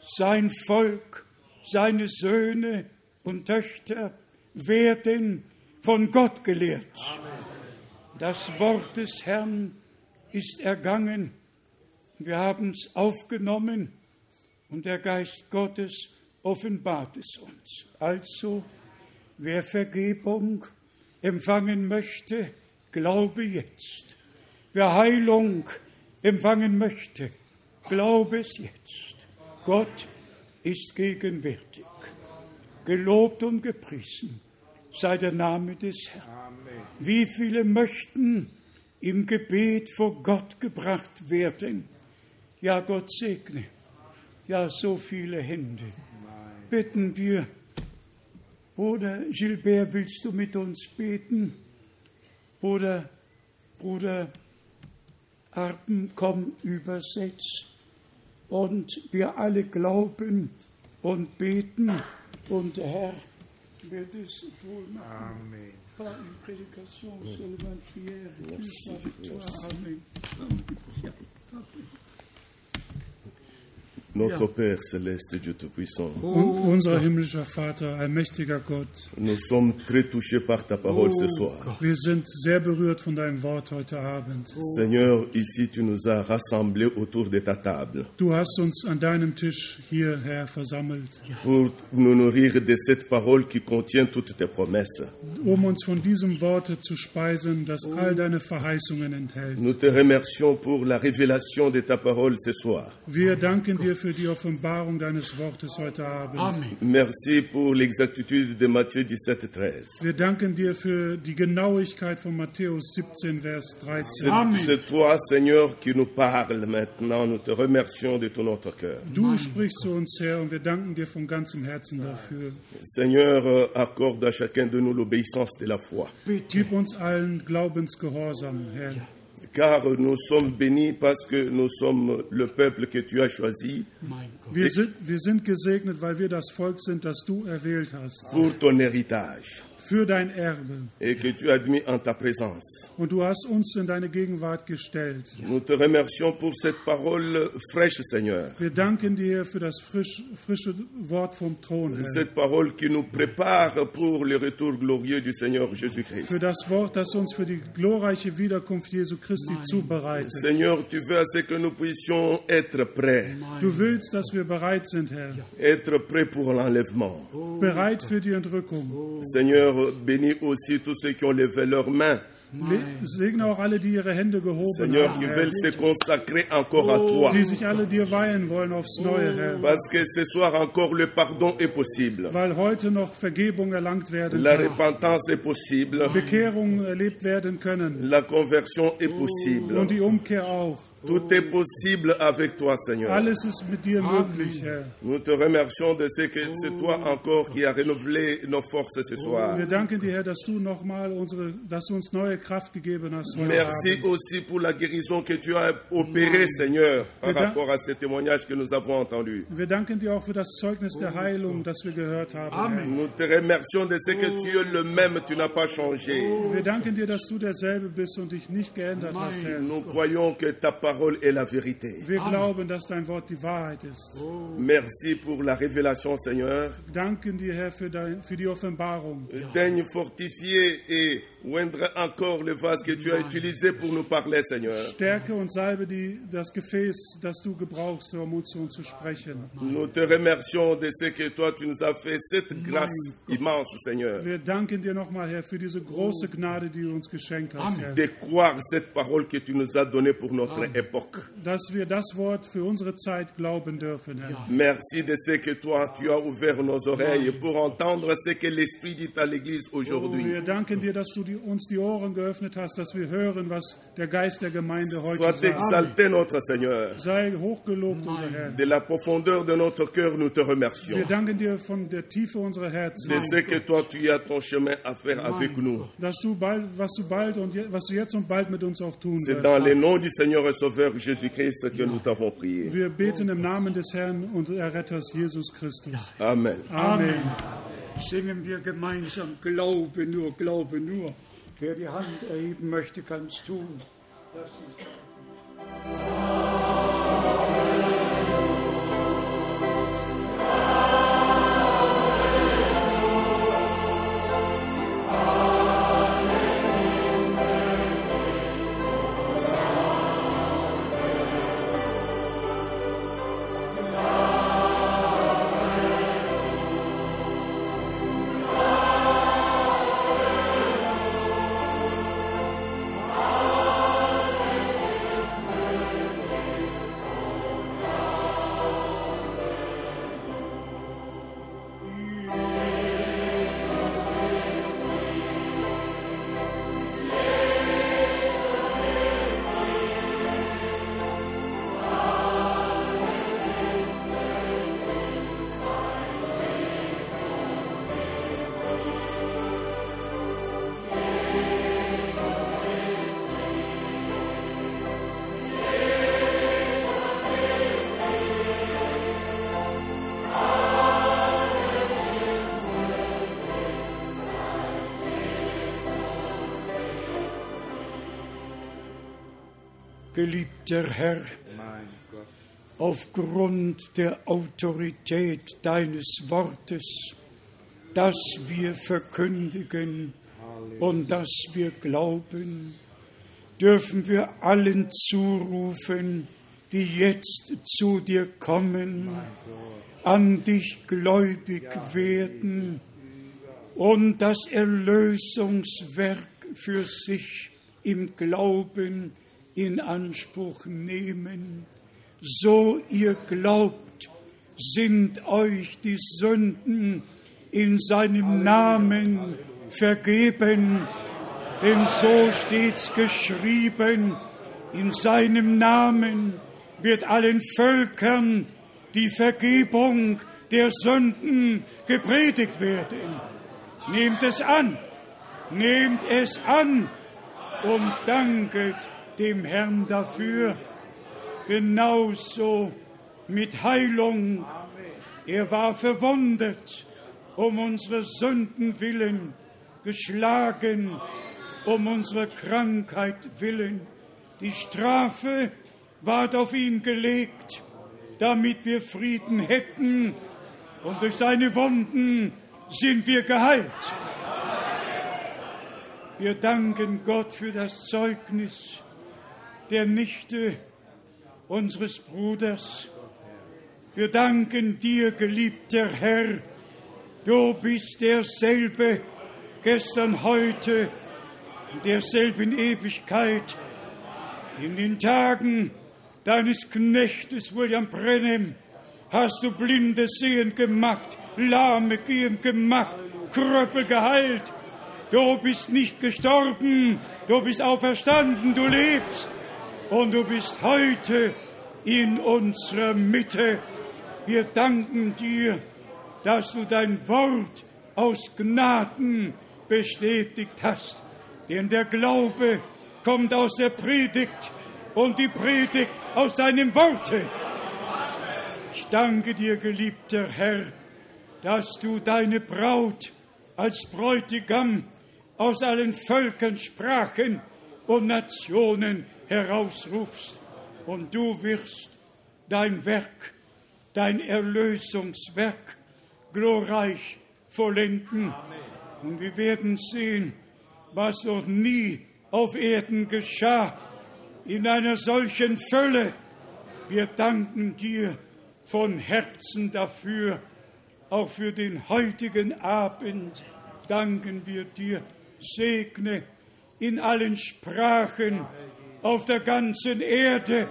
S1: Sein Volk, seine Söhne und Töchter werden von Gott gelehrt. Das Wort des Herrn ist ergangen. Wir haben es aufgenommen und der Geist Gottes offenbart es uns. Also, wer Vergebung empfangen möchte, glaube jetzt. Wer Heilung empfangen möchte, glaube es jetzt. Gott ist gegenwärtig. Gelobt und gepriesen sei der Name des Herrn. Wie viele möchten im Gebet vor Gott gebracht werden? Ja, Gott segne. Ja, so viele Hände. Bitten wir. Bruder Gilbert, willst du mit uns beten? Bruder, Bruder Arpen, komm, übersetzt. Und wir alle glauben und beten. Und der Herr wird es wohl machen.
S3: Amen.
S1: Par une prédication sur le 21 plus la victoire. Amen.
S7: Notre Père céleste, Dieu Tout-Puissant,
S5: Un- Unser himmlischer Vater, allmächtiger Gott,
S7: nous sommes très touchés par ta parole ce soir.
S5: wir sind sehr berührt von deinem Wort heute Abend.
S7: Seigneur, ici tu nous as rassemblés autour de ta table
S5: Du hast uns an deinem Tisch hierher versammelt,
S7: pour nous nourrir de cette parole qui contient toutes tes promesses.
S5: um uns von diesem Worte zu speisen, das all deine Verheißungen enthält.
S7: Nous te remercions pour la révélation de ta parole ce soir.
S5: Wir danken dir für die Offenbarung deines Wortes heute Abend.
S1: Amen.
S7: Merci pour l'exactitude de Matthieu 17, 13.
S5: Wir danken dir für die Genauigkeit von Matthäus 17, Vers 13.
S7: C'est
S1: Amen.
S7: c'est toi, Seigneur, qui nous parle maintenant. Nous te remercions de tout notre cœur.
S5: Du sprichst zu uns, Herr, und wir danken dir von ganzem Herzen dafür.
S7: Seigneur, euh, accorde à chacun de nous l'obéissance de la foi.
S5: Gib uns allen Glaubensgehorsam, Herr.
S7: Car nous sommes bénis parce que nous sommes le peuple que tu as choisi.
S5: Wir sind, wir sind gesegnet, weil wir das Volk sind, das du erwählt hast,
S7: pour ton héritage
S5: für dein Erbe.
S7: et que tu as admis en ta présence.
S5: Und du hast uns in deine Gegenwart gestellt.
S7: Nous te remercions pour cette parole fraîche, Seigneur.
S5: Wir danken dir für das frisch, frische Wort vom Thron, Herr.
S7: Cette parole qui nous prépare pour le retour glorieux du Seigneur Jésus-Christ.
S5: Für das Wort, das uns für die glorreiche Wiederkunft Jesu Christi zubereitet.
S7: Seigneur, tu veux à ce que nous puissions être prêts,
S5: Du willst, dass wir bereit sind, Herr.
S7: être prêts pour l'enlèvement.
S5: Bereit für die Entrückung.
S7: Seigneur, bénis aussi tous ceux qui ont levé leurs mains.
S5: Segne auch alle, die ihre Hände gehoben
S7: Seigneur,
S5: haben, Herr.
S7: se consacrer encore à toi.
S5: Die sich alle dir weihen wollen aufs Neue, Herr.
S7: Parce que ce soir encore le pardon est possible.
S5: Weil heute noch Vergebung erlangt werden
S7: La
S5: kann.
S7: repentance est possible.
S5: Bekehrung erlebt werden können.
S7: La conversion est possible.
S5: Und die Umkehr auch.
S7: Tout est possible avec toi, Seigneur.
S5: Alles ist mit dir möglich, Herr.
S7: Nous te remercions de ce que c'est toi encore qui as renouvelé nos forces ce soir.
S5: Wir danken dir, Herr, dass du nochmal unsere, dass du uns neue Kraft gegeben hast. Heute
S7: Merci aussi pour la guérison que tu as opérée, Seigneur, par rapport à ce témoignage que nous avons entendu.
S5: Wir danken dir auch für das Zeugnis der Heilung, das wir gehört haben. Herr.
S7: Nous te remercions de ce que tu es le même, tu n'as pas changé.
S5: Wir danken dir, dass du derselbe bist und dich nicht geändert hast, Herr.
S7: Nous croyons que ta parole est la vérité.
S5: Wir glauben, dass dein Wort die Wahrheit ist.
S7: Merci pour la révélation, Seigneur.
S5: Danken dir, Herr, für, dein, für die Offenbarung.
S7: Daigne fortifier et oindre encore le vase que tu as utilisé pour nous parler, Seigneur.
S5: Stärke und salbe die, das Gefäß, das du gebrauchst, um uns zu zu sprechen.
S7: Nous te remercions de ce que toi tu nous as fait, cette grâce immense, Seigneur,
S5: Wir danken dir nochmal, Herr, für diese große Gnade, die du uns geschenkt hast, Herr.
S7: de croire cette parole que tu nous as donnée pour notre époque.
S5: dass wir das Wort für unsere Zeit glauben dürfen, Herr.
S7: Merci de ce que toi, tu as ouvert nos oreilles pour entendre ce que l'Esprit dit à l'Église
S5: Oh,
S7: aujourd'hui.
S5: wir danken dir, dass du die, uns die Ohren geöffnet hast, dass wir hören, was der Geist der Gemeinde heute
S7: Sois
S5: sagt.
S7: exalté, notre Seigneur.
S5: Sei hochgelobt, unser Herr.
S7: De la profondeur de notre cœur, nous te remercions.
S5: Wir danken dir von der Tiefe unserer Herzen,
S7: De ce que toi, tu as ton chemin à faire avec nous.
S5: dass du bald, was du bald und je, was du jetzt und bald mit uns auch tun
S7: C'est
S5: wirst.
S7: dans le nom du Seigneur et Sauveur Jésus-Christ que nous t'avons prié.
S5: Wir beten im Namen des Herrn und Erretters Jesus Christus.
S7: Amen.
S5: Amen.
S1: Singen wir gemeinsam Glaube nur, Glaube nur. Wer die Hand erheben möchte, kann es tun. Das ist Geliebter Herr, aufgrund der Autorität deines Wortes, das wir verkündigen und das wir glauben, dürfen wir allen zurufen, die jetzt zu dir kommen, an dich gläubig werden und das Erlösungswerk für sich im Glauben in Anspruch nehmen. So ihr glaubt, sind euch die Sünden in seinem Namen vergeben, denn so steht's geschrieben, in seinem Namen wird allen Völkern die Vergebung der Sünden gepredigt werden. Nehmt es an, nehmt es an und danket dem Herrn dafür. Genauso mit Heilung. Er war verwundet um unsere Sünden willen, geschlagen um unsere Krankheit willen. Die Strafe ward auf ihn gelegt, damit wir Frieden hätten, und durch seine Wunden sind wir geheilt. Wir danken Gott für das Zeugnis der Nichte unseres Bruders. Wir danken dir, geliebter Herr, du bist derselbe gestern, heute, in derselben Ewigkeit, in den Tagen deines Knechtes William Brennan hast du Blinde sehend gemacht, Lahme gehend gemacht, Kröppel geheilt. Du bist nicht gestorben, du bist auferstanden, du lebst und du bist heute in unserer Mitte. Wir danken dir, dass du dein Wort aus Gnaden bestätigt hast. Denn der Glaube kommt aus der Predigt und die Predigt aus deinem Worte. Ich danke dir, geliebter Herr, dass du deine Braut als Bräutigam aus allen Völkern, Sprachen und Nationen herausrufst. Und du wirst dein Werk, dein Erlösungswerk glorreich vollenden. Und wir werden sehen, was noch nie auf Erden geschah, in einer solchen Fülle. Wir danken dir von Herzen dafür, auch für den heutigen Abend danken wir dir. Segne in allen Sprachen auf der ganzen Erde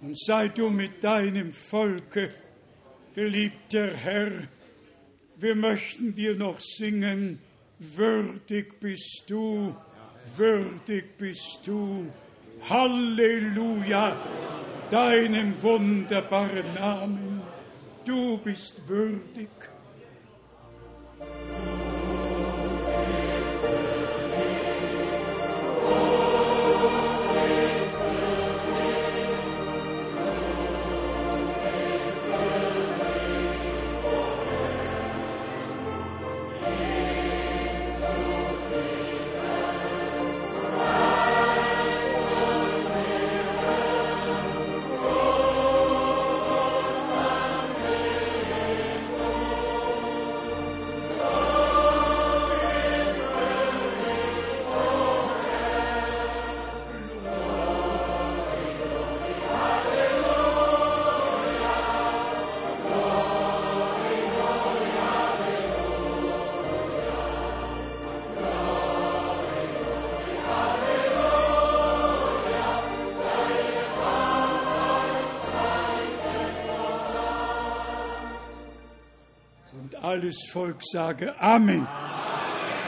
S1: und sei du mit deinem Volke, geliebter Herr. Wir möchten dir noch singen, würdig bist du, würdig bist du. Halleluja, deinem wunderbaren Namen. Du bist würdig. Alles Volk sage Amen.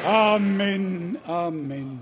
S1: Amen, Amen.